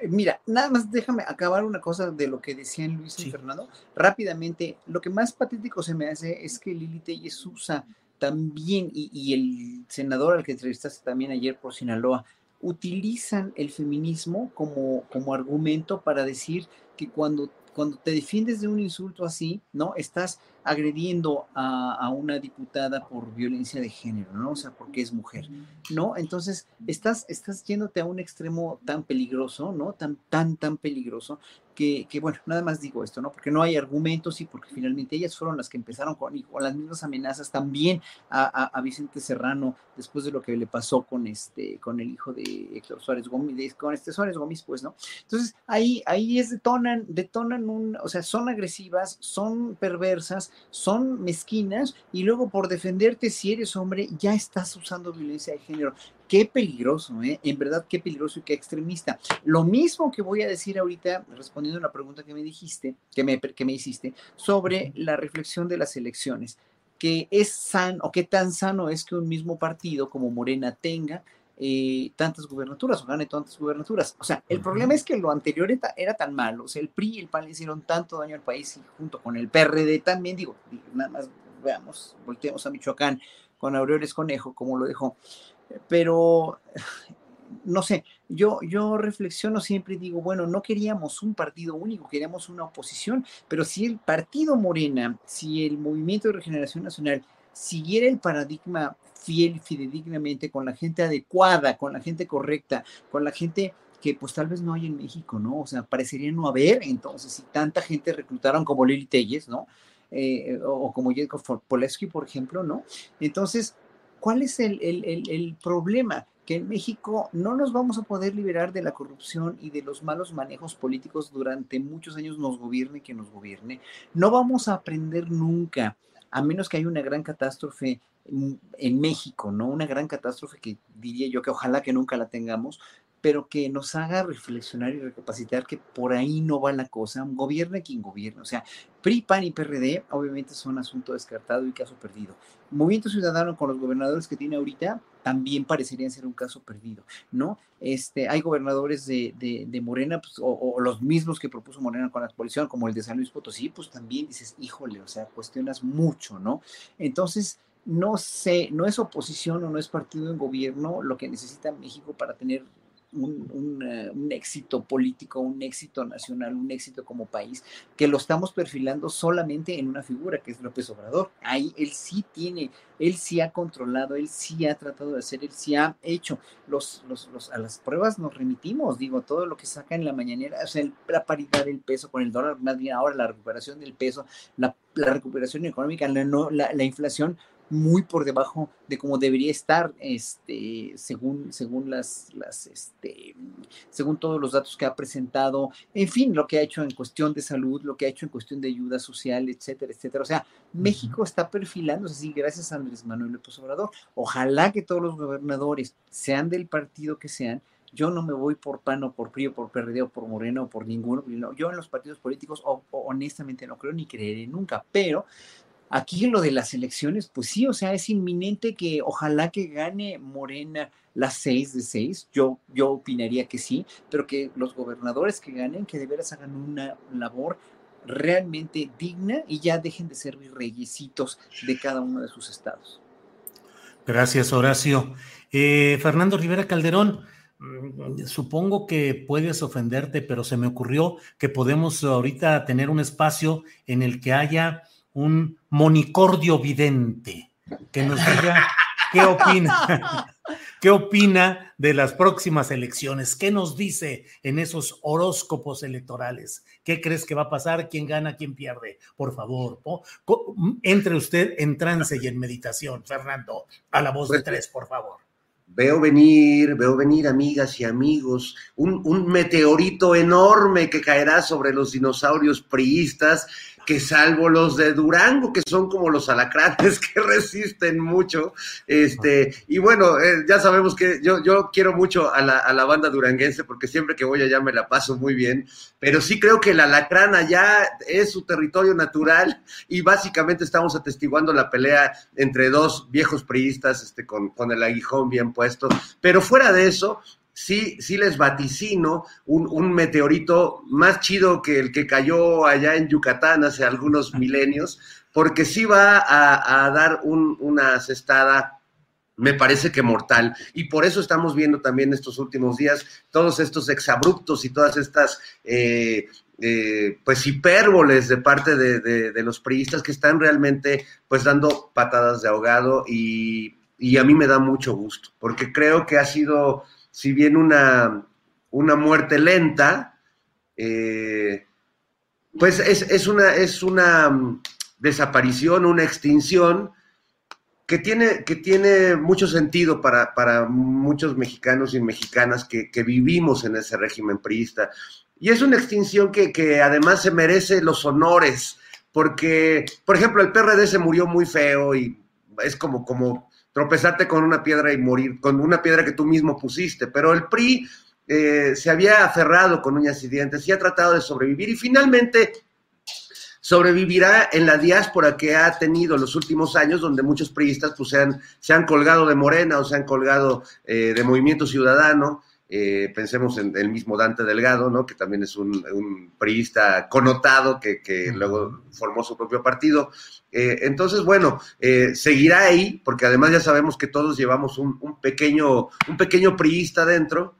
Mira, nada más déjame acabar una cosa de lo que decían Luis y Fernando. Rápidamente, lo que más patético se me hace es que Lili Telles usa también, y, y, el senador al que entrevistaste también ayer por Sinaloa, utilizan el feminismo como, como argumento para decir que cuando cuando te defiendes de un insulto así, ¿no? Estás agrediendo a, una diputada por violencia de género, ¿no? O sea, porque es mujer, ¿no? Entonces, estás, estás yéndote a un extremo tan peligroso, ¿no? Tan, tan, tan peligroso, que, bueno, nada más digo esto, ¿no? Porque no hay argumentos y porque finalmente ellas fueron las que empezaron con, con las mismas amenazas también a, Vicente Serrano después de lo que le pasó con este, con el hijo de Héctor Suárez Gómez, con este Suárez Gómez, pues, ¿no? Entonces, ahí, ahí es detonan, detonan un, o sea, son agresivas, son perversas, son mezquinas y luego por defenderte si eres hombre ya estás usando violencia de género. Qué peligroso, ¿eh? En verdad, qué peligroso y qué extremista. Lo mismo que voy a decir ahorita, respondiendo a la pregunta que me dijiste, que me, que me hiciste, sobre la reflexión de las elecciones. Que es sano, o qué tan sano es que un mismo partido como Morena tenga eh, tantas gubernaturas o gane tantas gubernaturas. O sea, el problema es que lo anterior era, tan malo. O sea, el PRI y el PAN le hicieron tanto daño al país y junto con el PRD también, digo, nada más veamos, volteemos a Michoacán con Aureoles Conejo, como lo dejó pero no sé, yo, yo reflexiono siempre y digo, bueno, no queríamos un partido único, queríamos una oposición, pero si el partido Morena, si el Movimiento de Regeneración Nacional siguiera el paradigma fiel y fidedignamente con la gente adecuada, con la gente correcta, con la gente que pues tal vez no hay en México, ¿no? O sea, parecería no haber, entonces, si tanta gente reclutaron como Lili Telles, ¿no? Eh, o, como Jacob Poleski, por ejemplo, ¿no? Entonces, ¿Cuál es el, problema? Que en México no nos vamos a poder liberar de la corrupción y de los malos manejos políticos durante muchos años, nos gobierne que nos gobierne. No vamos a aprender nunca, a menos que haya una gran catástrofe en México, ¿no? Una gran catástrofe que diría yo que ojalá que nunca la tengamos, pero que nos haga reflexionar y recapacitar que por ahí no va la cosa, gobierne quien gobierne, o sea, PRI, PAN y PRD obviamente son asunto descartado y caso perdido. Movimiento Ciudadano con los gobernadores que tiene ahorita también parecerían ser un caso perdido, ¿no? Este, hay gobernadores de, de, Morena, pues, o, los mismos que propuso Morena con la coalición, como el de San Luis Potosí, pues también dices, híjole, o sea, cuestionas mucho, ¿no? Entonces, no sé, no es oposición o no es partido en gobierno lo que necesita México para tener eh, un, éxito político, un éxito nacional, un éxito como país, que lo estamos perfilando solamente en una figura que es López Obrador. Ahí él sí tiene, él sí ha controlado, él sí ha tratado de hacer, él sí ha hecho. Los, los, a las pruebas nos remitimos, digo, todo lo que saca en la mañanera, o sea, la paridad del peso con el dólar, más bien ahora la recuperación del peso, la, recuperación económica, la, la inflación muy por debajo de cómo debería estar, este, según, según las, las, este, según todos los datos que ha presentado, en fin, lo que ha hecho en cuestión de salud, lo que ha hecho en cuestión de ayuda social, etcétera, etcétera. O sea, México está perfilándose así gracias a Andrés Manuel López Obrador. Ojalá que todos los gobernadores, sean del partido que sean, yo no me voy por PAN o por PRI o por PRD o por Moreno o por ninguno. Yo en los partidos políticos honestamente no creo ni creeré nunca, pero Aquí lo de las elecciones, pues sí, o sea, es inminente que ojalá que gane Morena las seis de seis. Yo, yo opinaría que sí, pero que los gobernadores que ganen, que de veras hagan una labor realmente digna y ya dejen de ser virreyesitos de cada uno de sus estados.
Gracias, Horacio. Eh, Fernando Rivera Calderón, mm, supongo que puedes ofenderte, pero se me ocurrió que podemos ahorita tener un espacio en el que haya un monicordio vidente que nos diga qué opina, qué opina de las próximas elecciones, qué nos dice en esos horóscopos electorales, qué crees que va a pasar, quién gana, quién pierde. Por favor, entre usted en trance y en meditación, Fernando, a la voz de pues, tres, por favor.
veo venir, veo venir amigas y amigos, un, un, meteorito enorme que caerá sobre los dinosaurios priistas que salvo los de Durango, que son como los alacranes que resisten mucho, este, y bueno, eh, ya sabemos que yo, yo quiero mucho a la, a la, banda duranguense porque siempre que voy allá me la paso muy bien, pero sí creo que el alacrán allá es su territorio natural y básicamente estamos atestiguando la pelea entre dos viejos priistas este, con, con el aguijón bien puesto, pero fuera de eso, sí, sí les vaticino un, un, meteorito más chido que el que cayó allá en Yucatán hace algunos milenios, porque sí va a, a dar un, una cestada me parece que mortal. Y por eso estamos viendo también estos últimos días todos estos exabruptos y todas estas, eh, eh, pues, hipérboles de parte de, de, de, los priistas que están realmente, pues, dando patadas de ahogado y, y a mí me da mucho gusto, porque creo que ha sido si bien una, una muerte lenta, eh, pues es, es, una, es una mm, desaparición, una extinción que tiene, que tiene mucho sentido para, para muchos mexicanos y mexicanas que, que, vivimos en ese régimen priista. Y es una extinción que, que además se merece los honores, porque, por ejemplo, el PRD se murió muy feo y es como, como tropezarte con una piedra y morir, con una piedra que tú mismo pusiste, pero el PRI eh, se había aferrado con uñas y dientes y ha tratado de sobrevivir y finalmente sobrevivirá en la diáspora que ha tenido los últimos años, donde muchos priistas pues, se, han, se han colgado de Morena o se han colgado eh, de Movimiento Ciudadano. Eh, pensemos en el mismo Dante Delgado, ¿no? que también es un, un priista connotado que, que, luego formó su propio partido. Eh, entonces, bueno, eh, seguirá ahí, porque además ya sabemos que todos llevamos un, un pequeño, un pequeño priista dentro.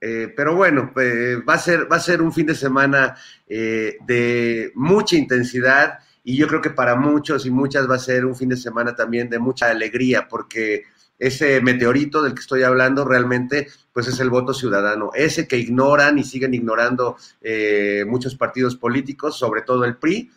Pero bueno, va, a ser, va a ser un fin de semana de mucha intensidad y yo creo que para muchos y muchas va a ser un fin de semana también de mucha alegría, porque ese meteorito del que estoy hablando realmente pues es el voto ciudadano, ese que ignoran y siguen ignorando eh, muchos partidos políticos, sobre todo el PRI,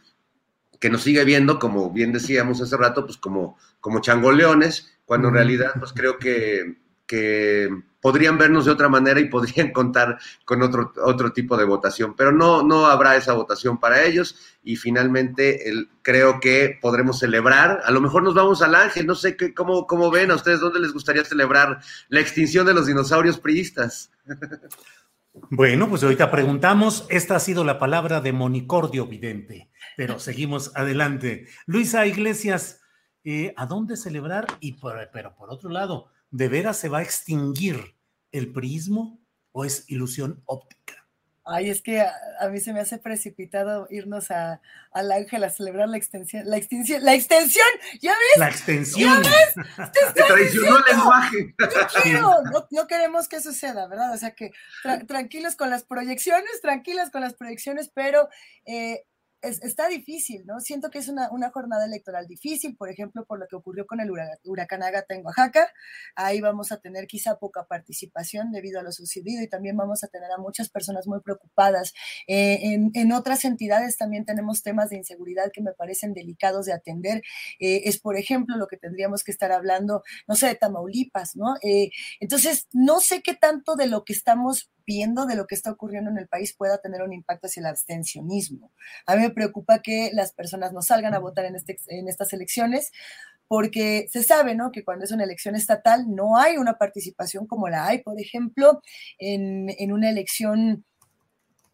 que nos sigue viendo, como bien decíamos hace rato, pues como, como changoleones, cuando en realidad pues creo que, que podrían vernos de otra manera y podrían contar con otro, otro tipo de votación, pero no, no habrá esa votación para ellos y finalmente el, creo que podremos celebrar, a lo mejor nos vamos al ángel, no sé qué, cómo, cómo ven a ustedes, dónde les gustaría celebrar la extinción de los dinosaurios priistas.
Bueno, pues ahorita preguntamos, esta ha sido la palabra de Monicordio Vidente, pero seguimos adelante. Luisa Iglesias, eh, ¿a dónde celebrar? Y por, pero por otro lado, ¿de veras se va a extinguir el prismo o es ilusión óptica?
Ay, es que a, a, mí se me hace precipitado irnos a, al ángel a celebrar la extensión, la extinción, la extensión, ¿ya ves?
La extensión.
¿Ya ves?
Te traicionó el lenguaje.
No, no, no, queremos que suceda, ¿verdad? O sea que tra tranquilos con las proyecciones, tranquilas con las proyecciones, pero eh, es, está difícil, ¿no? Siento que es una, una, jornada electoral difícil, por ejemplo, por lo que ocurrió con el huracán Ágata en Oaxaca. Ahí vamos a tener quizá poca participación debido a lo sucedido y también vamos a tener a muchas personas muy preocupadas. Eh, en, en, otras entidades también tenemos temas de inseguridad que me parecen delicados de atender. Eh, es, por ejemplo, lo que tendríamos que estar hablando, no sé, de Tamaulipas, ¿no? Eh, entonces, no sé qué tanto de lo que estamos viendo de lo que está ocurriendo en el país pueda tener un impacto hacia el abstencionismo. A mí me preocupa que las personas no salgan a votar en, este, en estas elecciones porque se sabe, ¿no? Que cuando es una elección estatal no hay una participación como la hay, por ejemplo, en, en una elección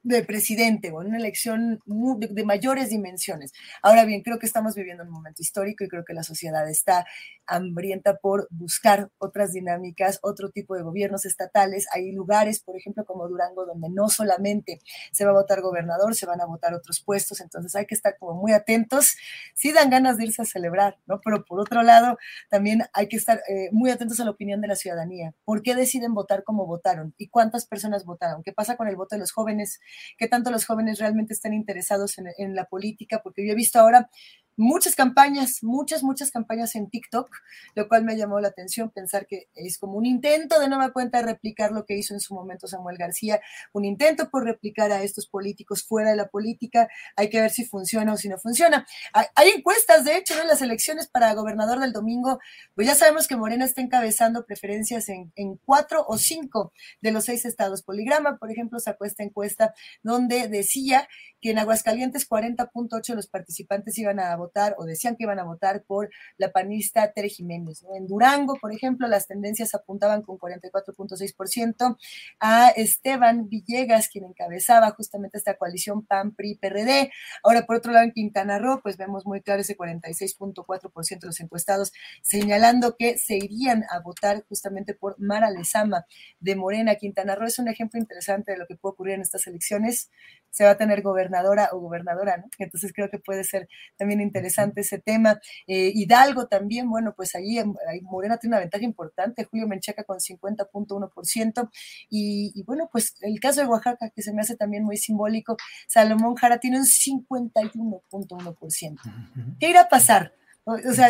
de presidente o en una elección de, mayores dimensiones. Ahora bien, creo que estamos viviendo un momento histórico y creo que la sociedad está hambrienta por buscar otras dinámicas, otro tipo de gobiernos estatales. Hay lugares, por ejemplo, como Durango, donde no solamente se va a votar gobernador, se van a votar otros puestos, entonces hay que estar como muy atentos. Sí dan ganas de irse a celebrar, ¿no? Pero por otro lado, también hay que estar eh, muy atentos a la opinión de la ciudadanía. ¿Por qué deciden votar como votaron? ¿Y cuántas personas votaron? ¿Qué pasa con el voto de los jóvenes? Qué tanto los jóvenes realmente están interesados en, en, la política, porque yo he visto ahora muchas campañas, muchas, muchas campañas en TikTok, lo cual me llamó la atención pensar que es como un intento de nueva cuenta de replicar lo que hizo en su momento Samuel García, un intento por replicar a estos políticos fuera de la política. Hay que ver si funciona o si no funciona. Hay, encuestas, de hecho, en las elecciones para gobernador del domingo, pues ya sabemos que Morena está encabezando preferencias en, en cuatro o cinco de los seis estados. Poligrama, por ejemplo, sacó esta encuesta donde decía en Aguascalientes 40.8 de los participantes iban a votar o decían que iban a votar por la panista Tere Jiménez. En Durango, por ejemplo, las tendencias apuntaban con 44.6% a Esteban Villegas, quien encabezaba justamente esta coalición PAN-PRI-PRD. Ahora, por otro lado, en Quintana Roo, pues vemos muy claro ese 46.4% de los encuestados señalando que se irían a votar justamente por Mara Lezama de Morena. Quintana Roo es un ejemplo interesante de lo que puede ocurrir en estas elecciones. Se va a tener gobernadora o gobernadora, ¿no? Entonces creo que puede ser también interesante ese tema. Eh, Hidalgo también, bueno, pues ahí, ahí, Morena tiene una ventaja importante, Julio Menchaca con 50.1%, y, y bueno, pues el caso de Oaxaca, que se me hace también muy simbólico, Salomón Jara tiene un 51.1%. ¿Qué irá a pasar? O, sea,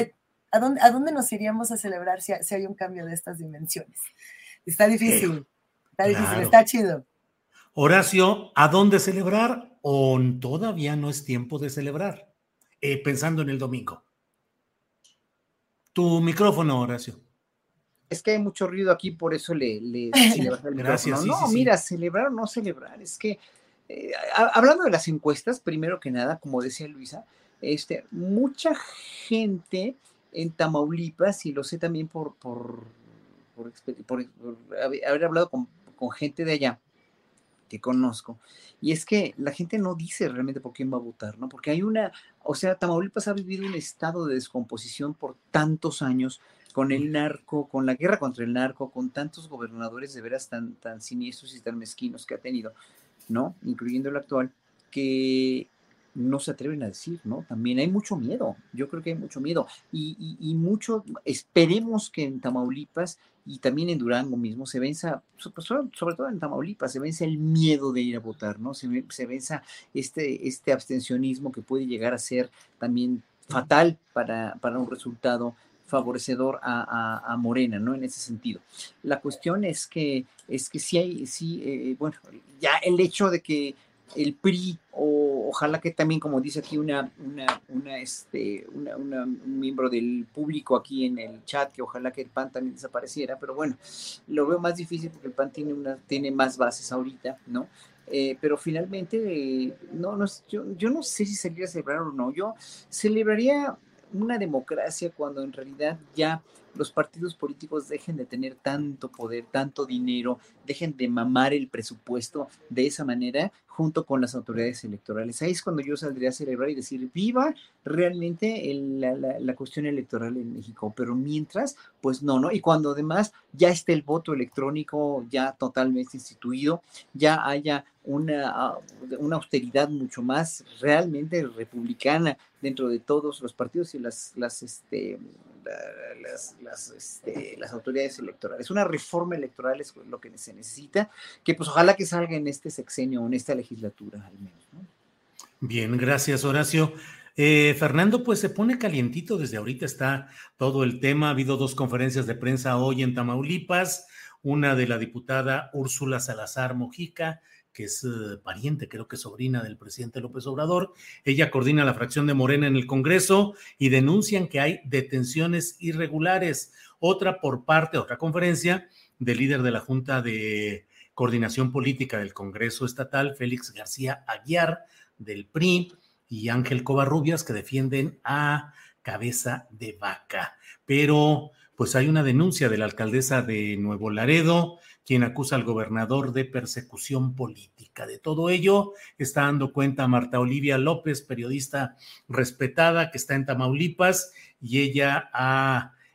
¿a dónde, ¿a dónde nos iríamos a celebrar si, si hay un cambio de estas dimensiones? Está difícil, está difícil, está chido.
Horacio, ¿a dónde celebrar o todavía no es tiempo de celebrar? Eh, pensando en el domingo. Tu micrófono, Horacio.
Es que hay mucho ruido aquí, por eso le, le
Gracias.
no, mira, celebrar o no celebrar, es que eh, hablando de las encuestas, primero que nada, como decía Luisa, este, mucha gente en Tamaulipas, y lo sé también por, por, por, haber hablado con, con gente de allá, que conozco, y es que la gente no dice realmente por quién va a votar, ¿no? Porque hay una, o sea, Tamaulipas ha vivido un estado de descomposición por tantos años con el narco, con la guerra contra el narco, con tantos gobernadores de veras tan, tan siniestros y tan mezquinos que ha tenido, ¿no? Incluyendo el actual, que no se atreven a decir, ¿no? También hay mucho miedo, yo creo que hay mucho miedo y, mucho, esperemos que en Tamaulipas y también en Durango mismo se venza, sobre, todo en Tamaulipas, se venza el miedo de ir a votar, ¿no? Se, se venza este, este abstencionismo que puede llegar a ser también fatal para, para un resultado favorecedor a, Morena, ¿no? En ese sentido. La cuestión es que, es que sí hay, sí, eh, bueno, ya el hecho de que el PRI, o ojalá que también, como dice aquí una, una, una este, una, un miembro del público aquí en el chat, que ojalá que el PAN también desapareciera, pero bueno, lo veo más difícil porque el PAN tiene, una, tiene más bases ahorita, ¿no? Eh, pero finalmente, no, no yo, yo no sé si saliera a celebrar o no. Yo celebraría una democracia cuando en realidad ya los partidos políticos dejen de tener tanto poder, tanto dinero, dejen de mamar el presupuesto de esa manera junto con las autoridades electorales. Ahí es cuando yo saldría a celebrar y decir, viva realmente la, cuestión electoral en México, pero mientras, pues no, ¿no? Y cuando además ya esté el voto electrónico ya totalmente instituido, ya haya una, una austeridad mucho más realmente republicana dentro de todos los partidos y las, las, este, este, las, autoridades electorales. Una reforma electoral es lo que se necesita, que pues ojalá que salga en este sexenio o en esta legislatura al menos.
Bien, gracias Horacio. Eh, Fernando, pues se pone calientito desde ahorita, está todo el tema. Ha habido dos conferencias de prensa hoy en Tamaulipas, una de la diputada Úrsula Salazar Mojica que es eh, pariente, creo que sobrina del presidente López Obrador. Ella coordina la fracción de Morena en el Congreso y denuncian que hay detenciones irregulares. Otra por parte, otra conferencia del líder de la Junta de Coordinación Política del Congreso Estatal, Félix García Aguiar, del PRI, y Ángel Covarrubias, que defienden a cabeza de vaca. Pero, pues hay una denuncia de la alcaldesa de Nuevo Laredo, quien acusa al gobernador de persecución política. De todo ello está dando cuenta Marta Olivia López, periodista respetada que está en Tamaulipas, y ella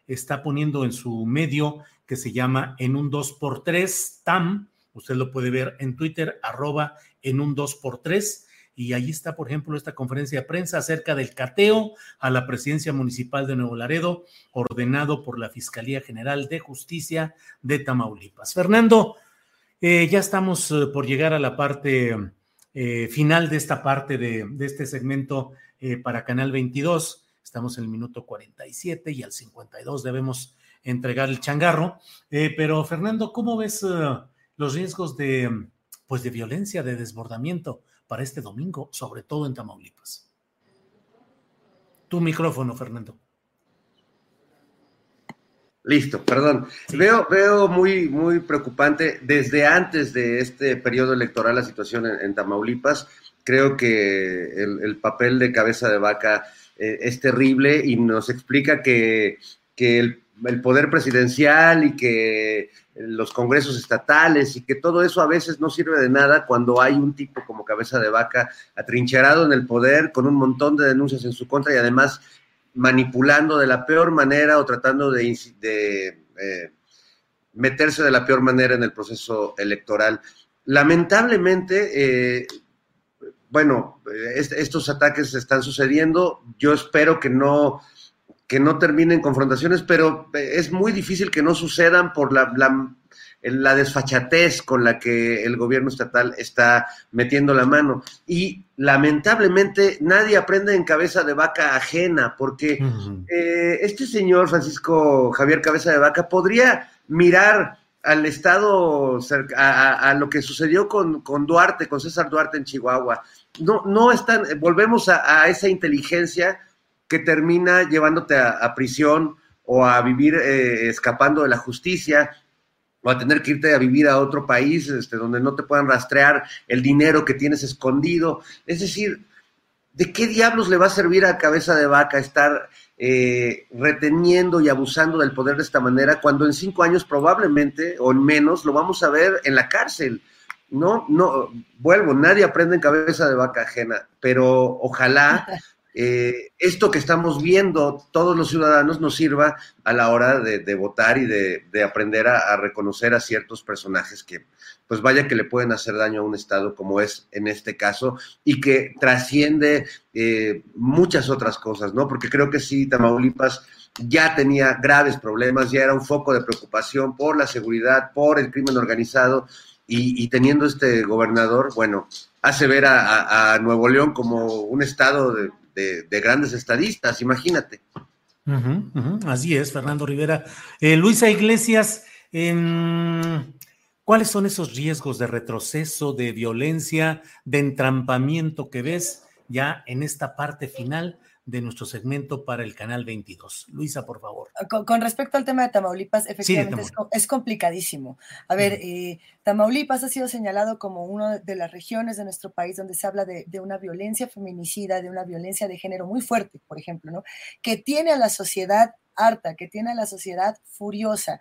está poniendo en su medio que se llama En un 2x3 TAM. Usted lo puede ver en Twitter, arroba en un 2x3 y ahí está, por ejemplo, esta conferencia de prensa acerca del cateo a la presidencia municipal de Nuevo Laredo, ordenado por la Fiscalía General de Justicia de Tamaulipas. Fernando, eh, ya estamos eh, por llegar a la parte eh, final de esta parte de, este segmento para Canal 22. Estamos en el minuto 47 y al 52 debemos entregar el changarro. Pero Fernando, ¿cómo ves los riesgos de, pues de violencia, de desbordamiento para este domingo, sobre todo en Tamaulipas? Tu micrófono, Fernando.
Listo, perdón. Veo, veo muy, muy preocupante desde antes de este periodo electoral la situación en, Tamaulipas. Creo que el, papel de cabeza de vaca eh, es terrible y nos explica que, el, poder presidencial y que los congresos estatales y que todo eso a veces no sirve de nada cuando hay un tipo como cabeza de vaca atrincherado en el poder con un montón de denuncias en su contra y además manipulando de la peor manera o tratando de, eh, meterse de la peor manera en el proceso electoral. Lamentablemente, eh, bueno, estos ataques están sucediendo. Yo espero que no, que no terminen confrontaciones, pero es muy difícil que no sucedan por la la desfachatez con la que el gobierno estatal está metiendo la mano. Y lamentablemente nadie aprende en cabeza de vaca ajena, porque eh, este señor Francisco Javier Cabeza de Vaca podría mirar al Estado, a, lo que sucedió con, Duarte, con César Duarte en Chihuahua. No, no están, volvemos a, esa inteligencia que termina llevándote a, prisión o a vivir eh, escapando de la justicia o a tener que irte a vivir a otro país este, donde no te puedan rastrear el dinero que tienes escondido. Es decir, ¿de qué diablos le va a servir a cabeza de vaca estar eh, reteniendo y abusando del poder de esta manera cuando en cinco años probablemente o en menos lo vamos a ver en la cárcel? No, no, vuelvo, nadie aprende en cabeza de vaca ajena, pero ojalá eh, esto que estamos viendo todos los ciudadanos nos sirva a la hora de, votar y de, aprender a, reconocer a ciertos personajes que, pues vaya que le pueden hacer daño a un Estado como es en este caso y que trasciende eh, muchas otras cosas, ¿no? Porque creo que sí, Tamaulipas ya tenía graves problemas, ya era un foco de preocupación por la seguridad, por el crimen organizado y, teniendo este gobernador, bueno, hace ver a Nuevo León como un estado de, de, grandes estadistas, imagínate.
Así es, Fernando Rivera. Eh, Luisa Iglesias, ¿cuáles son esos riesgos de retroceso, de violencia, de entrampamiento que ves ya en esta parte final de nuestro segmento para el canal 22. Luisa, por favor.
Con, respecto al tema de Tamaulipas, efectivamente es, complicadísimo. A ver, eh, Tamaulipas ha sido señalado como una de las regiones de nuestro país donde se habla de, de, una violencia feminicida, de una violencia de género muy fuerte, por ejemplo, ¿no? Que tiene a la sociedad harta, que tiene a la sociedad furiosa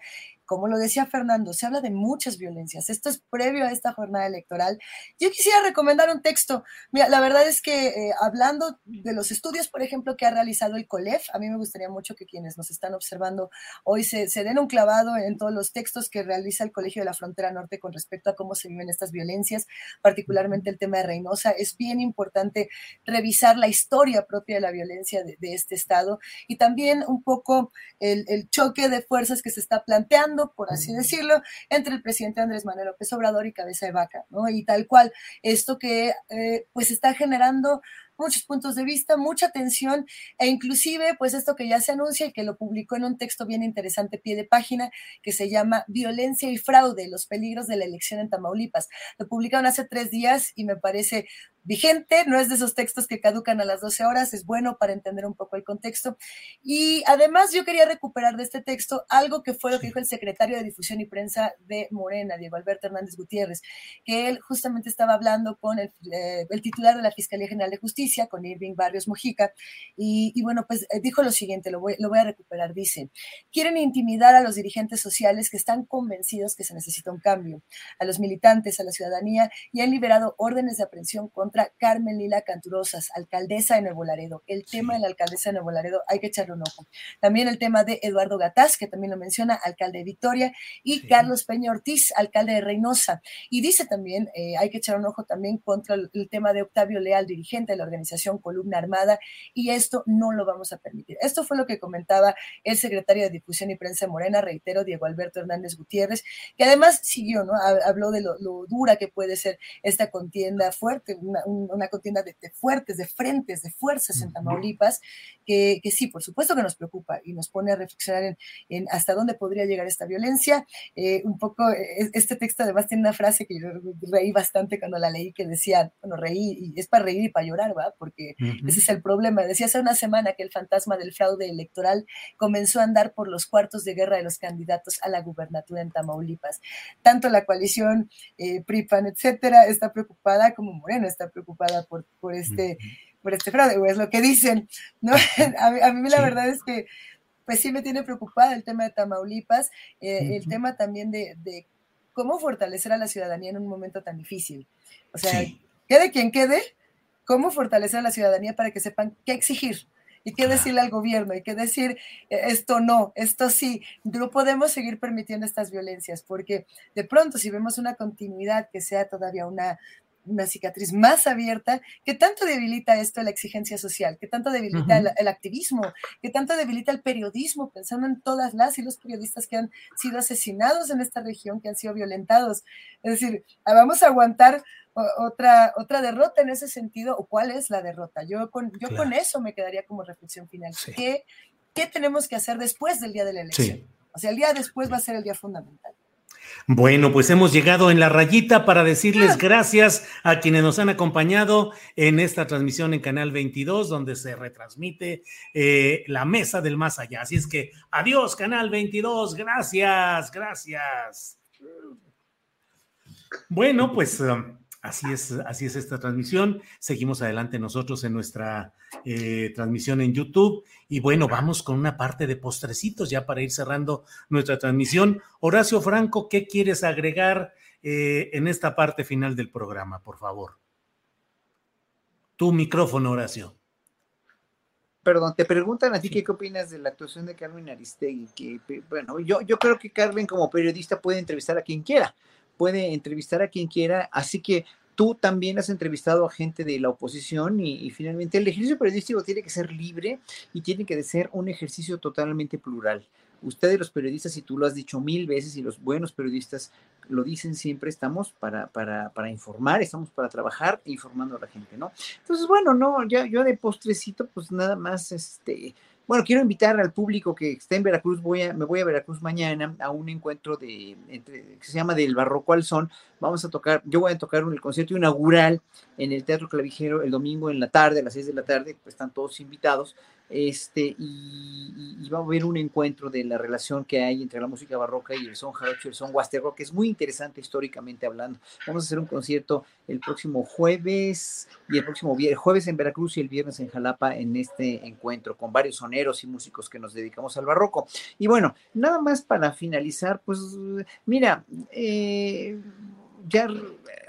como lo decía Fernando, se habla de muchas violencias. Esto es previo a esta jornada electoral. Yo quisiera recomendar un texto. Mira, la verdad es que eh, hablando de los estudios, por ejemplo, que ha realizado el COLEF, a mí me gustaría mucho que quienes nos están observando hoy se, den un clavado en todos los textos que realiza el Colegio de la Frontera Norte con respecto a cómo se viven estas violencias, particularmente el tema de Reynosa. Es bien importante revisar la historia propia de la violencia de, este estado y también un poco el choque de fuerzas que se está planteando por así decirlo, entre el presidente Andrés Manuel López Obrador y Cabeza de Vaca, ¿no? Y tal cual, esto que eh, pues está generando muchos puntos de vista, mucha tensión e inclusive pues esto que ya se anuncia y que lo publicó en un texto bien interesante, pie de página, que se llama Violencia y fraude, los peligros de la elección en Tamaulipas. Lo publicaron hace tres días y me parece vigente, no es de esos textos que caducan a las 12 horas, es bueno para entender un poco el contexto. Y además yo quería recuperar de este texto algo que fue lo que dijo el secretario de Difusión y Prensa de Morena, Diego Alberto Hernández Gutiérrez, que él justamente estaba hablando con el, eh, el titular de la Fiscalía General de Justicia, con Irving Barrios Mojica, y, bueno, pues eh, dijo lo siguiente, lo voy, lo voy a recuperar, dice, quieren intimidar a los dirigentes sociales que están convencidos que se necesita un cambio, a los militantes, a la ciudadanía, y han liberado órdenes de aprehensión contra Carmen Lila Canturosas, alcaldesa de Nuevo Laredo. El tema de la alcaldesa de Nuevo Laredo hay que echarle un ojo. También el tema de Eduardo Gataz, que también lo menciona, alcalde de Victoria, y Carlos Peña Ortiz, alcalde de Reynosa. Y dice también, eh, hay que echar un ojo también contra el, tema de Octavio Leal, dirigente de la organización organización Columna Armada y esto no lo vamos a permitir. Esto fue lo que comentaba el secretario de Difusión y Prensa Morena, reitero, Diego Alberto Hernández Gutiérrez, que además siguió, ¿no? Habló de lo, dura que puede ser esta contienda fuerte, una, contienda de, fuertes, de frentes, de fuerzas en Tamaulipas, que, sí, por supuesto que nos preocupa y nos pone a reflexionar en, hasta dónde podría llegar esta violencia. Eh, un poco, eh, este texto además tiene una frase que yo reí bastante cuando la leí, que decía, bueno, reí, y es para reír y para llorar, ¿va? Porque ese es el problema. Decía hace una semana que el fantasma del fraude electoral comenzó a andar por los cuartos de guerra de los candidatos a la gubernatura en Tamaulipas. Tanto la coalición eh, PRIPAN, etcétera, está preocupada como Morena está preocupada por, por este, por este fraude, o es lo que dicen, ¿no? a, mí, la verdad es que pues sí me tiene preocupada el tema de Tamaulipas, eh, el tema también de, de, cómo fortalecer a la ciudadanía en un momento tan difícil. O sea, quede quien quede, cómo fortalecer a la ciudadanía para que sepan qué exigir y qué decirle al gobierno y qué decir eh, esto no, esto sí. No podemos seguir permitiendo estas violencias porque de pronto si vemos una continuidad que sea todavía una, una cicatriz más abierta, que tanto debilita esto la exigencia social, que tanto debilita el, activismo, que tanto debilita el periodismo, pensando en todas las y los periodistas que han sido asesinados en esta región, que han sido violentados. Es decir, vamos a aguantar otra, otra derrota en ese sentido, o cuál es la derrota. Yo con, yo con eso me quedaría como reflexión final. ¿Qué, ¿Qué, tenemos que hacer después del día de la elección? O sea, el día después va a ser el día fundamental.
Bueno, pues hemos llegado en la rayita para decirles ah. gracias a quienes nos han acompañado en esta transmisión en Canal 22, donde se retransmite eh, la mesa del más allá. Así es que adiós, Canal 22, gracias, gracias. Bueno, pues um, Así es, así es esta transmisión. Seguimos adelante nosotros en nuestra eh, transmisión en YouTube. Y bueno, vamos con una parte de postrecitos ya para ir cerrando nuestra transmisión. Horacio Franco, ¿qué quieres agregar eh, en esta parte final del programa, por favor? Tu micrófono, Horacio.
Perdón, te preguntan a ti qué opinas de la actuación de Carmen Aristegui. Que, bueno, yo, yo creo que Carmen como periodista puede entrevistar a quien quiera puede entrevistar a quien quiera, así que tú también has entrevistado a gente de la oposición y, finalmente el ejercicio periodístico tiene que ser libre y tiene que ser un ejercicio totalmente plural. Ustedes los periodistas, y tú lo has dicho mil veces, y los buenos periodistas lo dicen siempre, estamos para, para, para informar, estamos para trabajar informando a la gente, ¿no? Entonces, bueno, no, ya, yo de postrecito, pues nada más, este, bueno, quiero invitar al público que esté en Veracruz, voy a, me voy a Veracruz mañana a un encuentro de, que se llama del Barroco al Son. Vamos a tocar, yo voy a tocar un, el concierto inaugural en el Teatro Clavijero el domingo en la tarde, a las seis de la tarde, pues están todos invitados este, y, va a haber un encuentro de la relación que hay entre la música barroca y el son jarocho y el son huasteco, que es muy interesante históricamente hablando. Vamos a hacer un concierto el próximo jueves y el próximo viernes, jueves en Veracruz y el viernes en Jalapa en este encuentro con varios soneros y músicos que nos dedicamos al barroco. Y bueno, nada más para finalizar, pues mira, eh, ya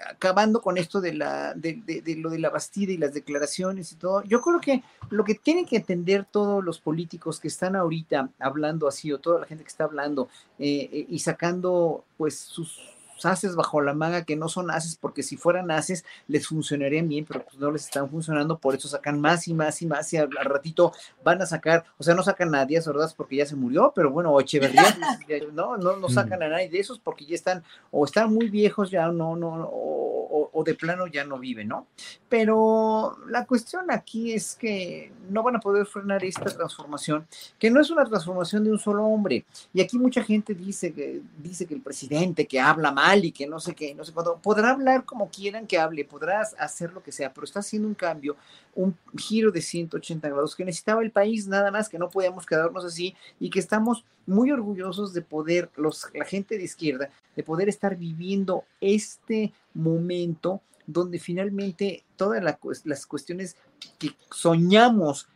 acabando con esto de, la, de, lo de la Bastida y las declaraciones y todo, yo creo que lo que tienen que entender todos los políticos que están ahorita hablando así, o toda la gente que está hablando eh, eh, y sacando pues sus haces bajo la manga que no son haces, porque si fueran haces les funcionarían bien, pero pues no les están funcionando, por eso sacan más y más y más y al, ratito van a sacar, o sea, no sacan a Díaz Ordaz porque ya se murió, pero bueno, Echeverría, pues, no, no, no sacan a nadie de esos porque ya están, o están muy viejos, ya no, no, o, de plano ya no viven, ¿no? Pero la cuestión aquí es que no van a poder frenar esta transformación, que no es una transformación de un solo hombre. Y aquí mucha gente dice que, dice que el presidente que habla mal, y que no sé qué, no sé cuándo. Podrá hablar como quieran que hable, podrás hacer lo que sea, pero está haciendo un cambio, un giro de 180 grados que necesitaba el país, nada más que no podíamos quedarnos así y que estamos muy orgullosos de poder, los, la gente de izquierda, de poder estar viviendo este momento donde finalmente todas las cuestiones que soñamos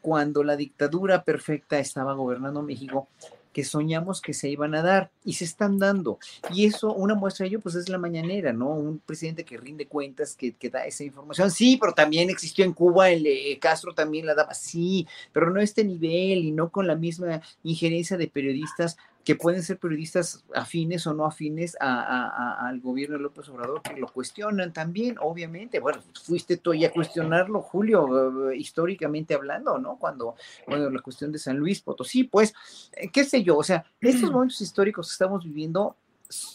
cuando la dictadura perfecta estaba gobernando México, que soñamos que se iban a dar y se están dando. Y eso, una muestra de ello, pues es la mañanera, ¿no? Un presidente que rinde cuentas, que, que da esa información. Sí, pero también existió en Cuba, el eh, Castro también la daba, sí, pero no a este nivel y no con la misma injerencia de periodistas que pueden ser periodistas afines o no afines al gobierno de López Obrador, que lo cuestionan también, obviamente. Bueno, fuiste tú ya a cuestionarlo, Julio, eh, históricamente hablando, ¿no? Cuando, bueno, la cuestión de San Luis Potosí, pues, eh, qué sé yo, o sea, estos momentos históricos que estamos viviendo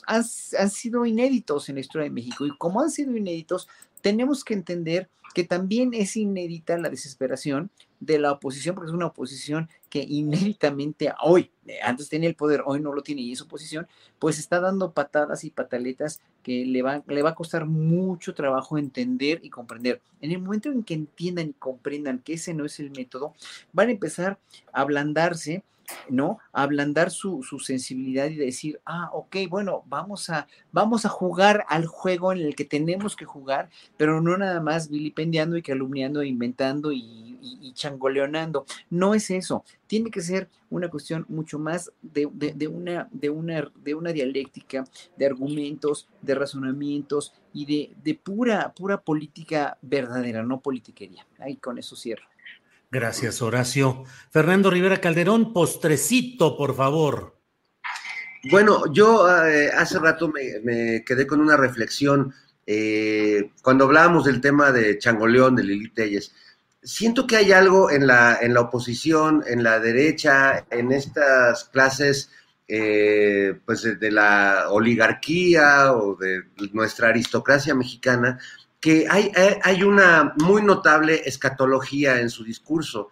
han, han sido inéditos en la historia de México y como han sido inéditos, tenemos que entender que también es inédita la desesperación de la oposición, porque es una oposición que inéditamente hoy, eh, antes tenía el poder, hoy no lo tiene y es oposición, pues está dando patadas y pataletas que le va, le va a costar mucho trabajo entender y comprender. En el momento en que entiendan y comprendan que ese no es el método, van a empezar a ablandarse ¿no? ablandar su, sensibilidad y decir, ah, ok, bueno, vamos a, vamos a jugar al juego en el que tenemos que jugar, pero no nada más vilipendiando y calumniando, e inventando y, changoleonando. No es eso. Tiene que ser una cuestión mucho más de, una, de, una, de una dialéctica, de argumentos, de razonamientos y de, de pura, pura política verdadera, no politiquería. Ahí con eso cierro.
Gracias, Horacio. Fernando Rivera Calderón, postrecito, por favor.
Bueno, yo eh, hace rato me, quedé con una reflexión eh, cuando hablábamos del tema de Changoleón, de Lili Telles. Siento que hay algo en la, en la oposición, en la derecha, en estas clases eh, pues de la oligarquía o de nuestra aristocracia mexicana, que hay, hay una muy notable escatología en su discurso,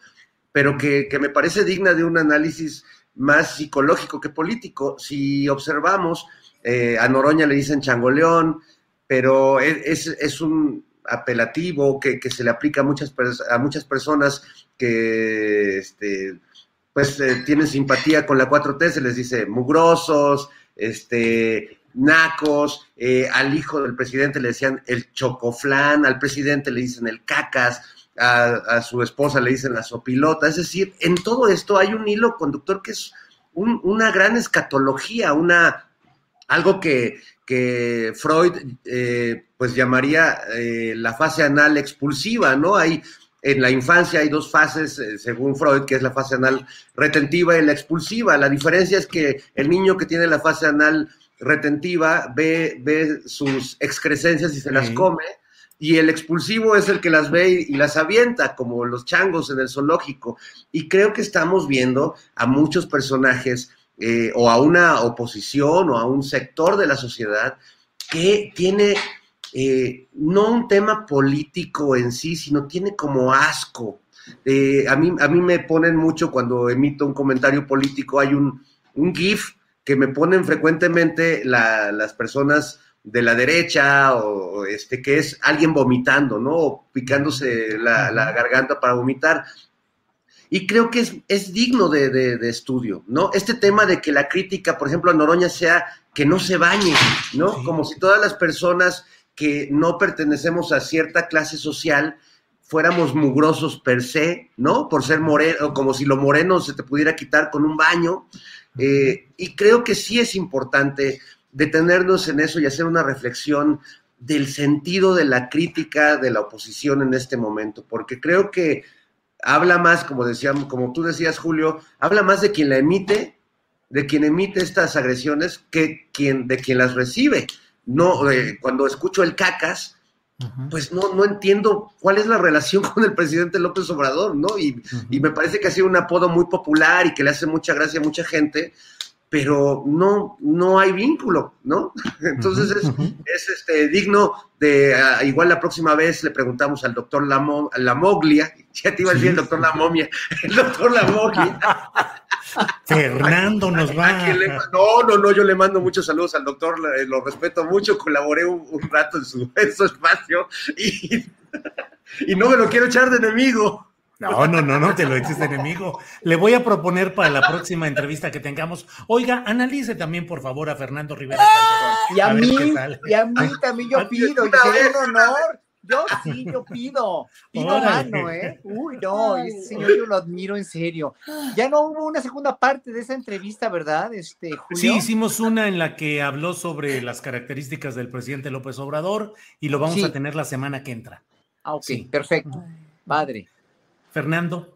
pero que, me parece digna de un análisis más psicológico que político. Si observamos, eh, a Noroña le dicen changoleón, pero es, un apelativo que, se le aplica a muchas, a muchas personas que este, pues, eh, tienen simpatía con la 4T, se les dice mugrosos, este, nacos, eh, al hijo del presidente le decían el chocoflán, al presidente le dicen el cacas, a, su esposa le dicen la sopilota, es decir, en todo esto hay un hilo conductor que es una gran escatología, una, algo que, que Freud eh, pues llamaría eh, la fase anal expulsiva, ¿no? Hay en la infancia hay dos fases, según Freud, que es la fase anal retentiva y la expulsiva. La diferencia es que el niño que tiene la fase anal retentiva ve, ve sus excrescencias y se las come, y el expulsivo es el que las ve y, las avienta, como los changos en el zoológico. Y creo que estamos viendo a muchos personajes eh, o a una oposición o a un sector de la sociedad que tiene eh, no un tema político en sí, sino tiene como asco. Eh, a, mí, a mí me ponen mucho cuando emito un comentario político, hay un, un GIF que me ponen frecuentemente las personas de la derecha o, este que es alguien vomitando, ¿no? O picándose la, garganta para vomitar. Y creo que es, es digno de, de, estudio, ¿no? Este tema de que la crítica, por ejemplo, a Noroña sea que no se bañe, ¿no? Como si todas las personas que no pertenecemos a cierta clase social fuéramos mugrosos per se, ¿no? Por ser moreno, como si lo moreno se te pudiera quitar con un baño. Eh, y creo que sí es importante detenernos en eso y hacer una reflexión del sentido de la crítica de la oposición en este momento, porque creo que habla más, como decíamos, como tú decías, Julio, habla más de quien la emite, de quien emite estas agresiones, que quien, de quien las recibe. No, eh, cuando escucho el cacas, pues no, no entiendo cuál es la relación con el presidente López Obrador, ¿no? Y, me parece que ha sido un apodo muy popular y que le hace mucha gracia a mucha gente, pero no, no hay vínculo, ¿no? Entonces es, este, digno de, igual la próxima vez le preguntamos al doctor Lamoglia, ya te iba a decir el doctor Lamomia, el doctor Lamoglia.
Fernando nos va.
no, no, no, yo le mando muchos saludos al doctor, lo respeto mucho, colaboré un, rato en su, espacio y, y no me lo quiero echar de enemigo.
No, no, no, no te lo eches de enemigo. Le voy a proponer para la próxima entrevista que tengamos. Oiga, analice también, por favor, a Fernando Rivera.
y a, mí, y a mí también yo pido, y sería un honor yo sí, yo pido. Pido mano, ¿eh? Uy, no, ese señor yo lo admiro en serio. Ya no hubo una segunda parte de esa entrevista, ¿verdad? Este,
Sí, hicimos una en la que habló sobre las características del presidente López Obrador y lo vamos a tener la semana que entra.
Ah, ok, perfecto. Padre.
Fernando.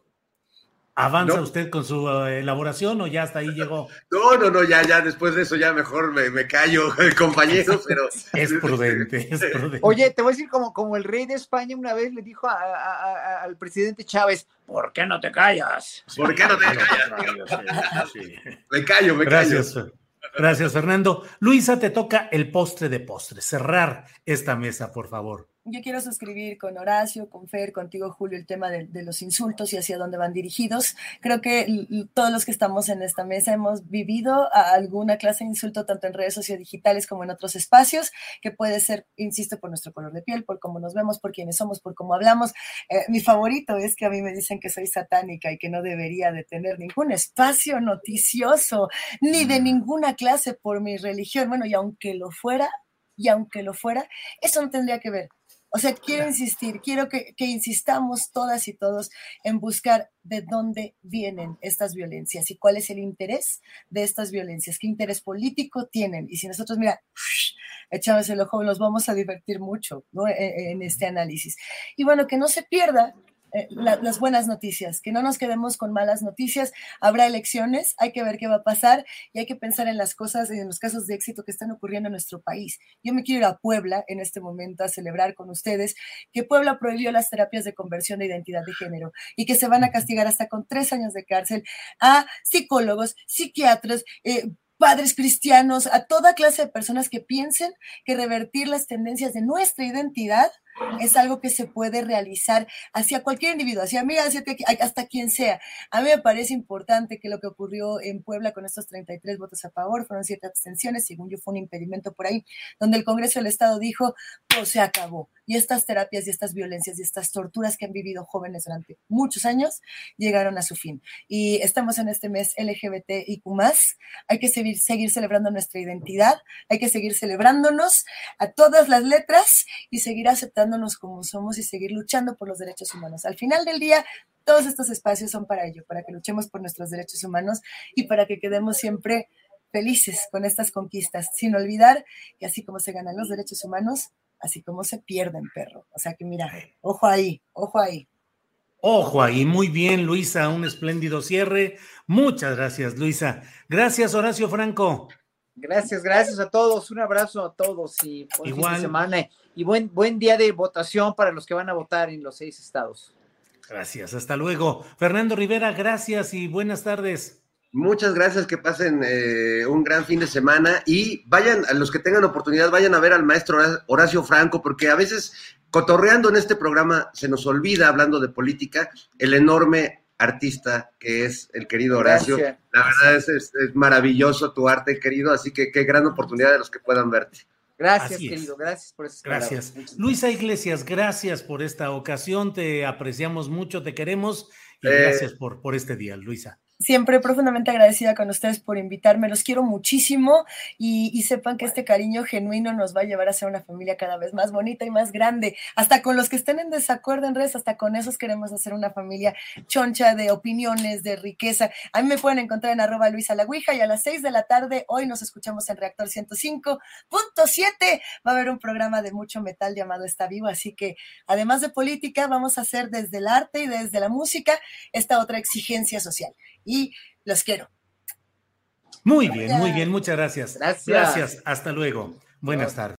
¿Avanza usted con su eh, elaboración o ya hasta ahí llegó?
No, no, no, ya, ya después de eso ya mejor me, callo, compañero, pero...
es prudente, es prudente.
Oye, te voy a decir como, como el rey de España una vez le dijo al presidente Chávez, ¿por qué no te callas?
¿Por qué no te callas? Me callo, me
Gracias. Gracias, Fernando. Luisa, te toca el postre de postre, cerrar esta mesa, por favor
yo quiero suscribir con Horacio, con Fer, contigo, Julio, el tema de, los insultos y hacia dónde van dirigidos. Creo que todos los que estamos en esta mesa hemos vivido alguna clase de insulto, tanto en redes sociodigitales como en otros espacios, que puede ser, insisto, por nuestro color de piel, por cómo nos vemos, por quiénes somos, por cómo hablamos. Eh, mi favorito es que a mí me dicen que soy satánica y que no debería de tener ningún espacio noticioso, ni de mm. ninguna clase por mi religión. Bueno, y aunque lo fuera, y aunque lo fuera, eso no tendría que ver o sea, quiero insistir, quiero que, insistamos todas y todos en buscar de dónde vienen estas violencias y cuál es el interés de estas violencias, qué interés político tienen. Y si nosotros, mira, echamos el ojo, nos vamos a divertir mucho e, e, en este análisis. Y bueno, que no se pierda eh, las buenas noticias, que no nos quedemos con malas noticias. Habrá elecciones, hay que ver qué va a pasar y hay que pensar en las cosas y en los casos de éxito que están ocurriendo en nuestro país. Yo me quiero ir a Puebla en este momento a celebrar con ustedes que Puebla prohibió las terapias de conversión de identidad de género y que se van a castigar hasta con tres años de cárcel a psicólogos, psiquiatras, eh, padres cristianos, a toda clase de personas que piensen que revertir las tendencias de nuestra identidad es algo que se puede realizar hacia cualquier individuo, hacia mí, hacia hasta quien sea. A mí me parece importante que lo que ocurrió en Puebla con estos 33 votos a favor fueron ciertas abstenciones, según yo fue un impedimento por ahí, donde el Congreso del Estado dijo, pues se acabó. Y estas terapias y estas violencias y estas torturas que han vivido jóvenes durante muchos años llegaron a su fin. Y estamos en este mes LGBTIQ+, hay que seguir celebrando nuestra identidad, hay que seguir celebrándonos a todas las letras y seguir aceptando como somos y seguir luchando por los derechos humanos. Al final del día, todos estos espacios son para ello, para que luchemos por nuestros derechos humanos y para que quedemos siempre felices con estas conquistas, sin olvidar que así como se ganan los derechos humanos, así como se pierden, perro. O sea que mira, ojo ahí, ojo ahí.
Ojo ahí, muy bien, Luisa, un espléndido cierre. Muchas gracias, Luisa. Gracias, Horacio Franco.
Gracias, gracias a todos. Un abrazo a todos y buen fin de semana y buen, buen día de votación para los que van a votar en los seis estados.
Gracias, hasta luego. Fernando Rivera, gracias y buenas tardes.
Muchas gracias, que pasen eh, un gran fin de semana y vayan, a los que tengan oportunidad, vayan a ver al maestro Horacio Franco, porque a veces cotorreando en este programa se nos olvida, hablando de política, el enorme artista que es el querido Horacio. La verdad es, es, maravilloso tu arte, querido, así que qué gran oportunidad de los que puedan verte.
Gracias, querido, gracias por eso.
Gracias. Luisa Iglesias, gracias por esta ocasión, te apreciamos mucho, te queremos y eh, gracias por, por este día, Luisa
siempre profundamente agradecida con ustedes por invitarme. Los quiero muchísimo y, sepan que este cariño genuino nos va a llevar a ser una familia cada vez más bonita y más grande. Hasta con los que estén en desacuerdo en redes, hasta con esos queremos hacer una familia choncha de opiniones, de riqueza. A mí me pueden encontrar en arroba Luisa La y a las seis de la tarde hoy nos escuchamos en Reactor 105.7. Va a haber un programa de mucho metal llamado Está Vivo, así que además de política, vamos a hacer desde el arte y desde la música esta otra exigencia social y los quiero.
Muy bien, muy bien, muchas gracias. Gracias. Gracias, hasta luego. Buenas tardes.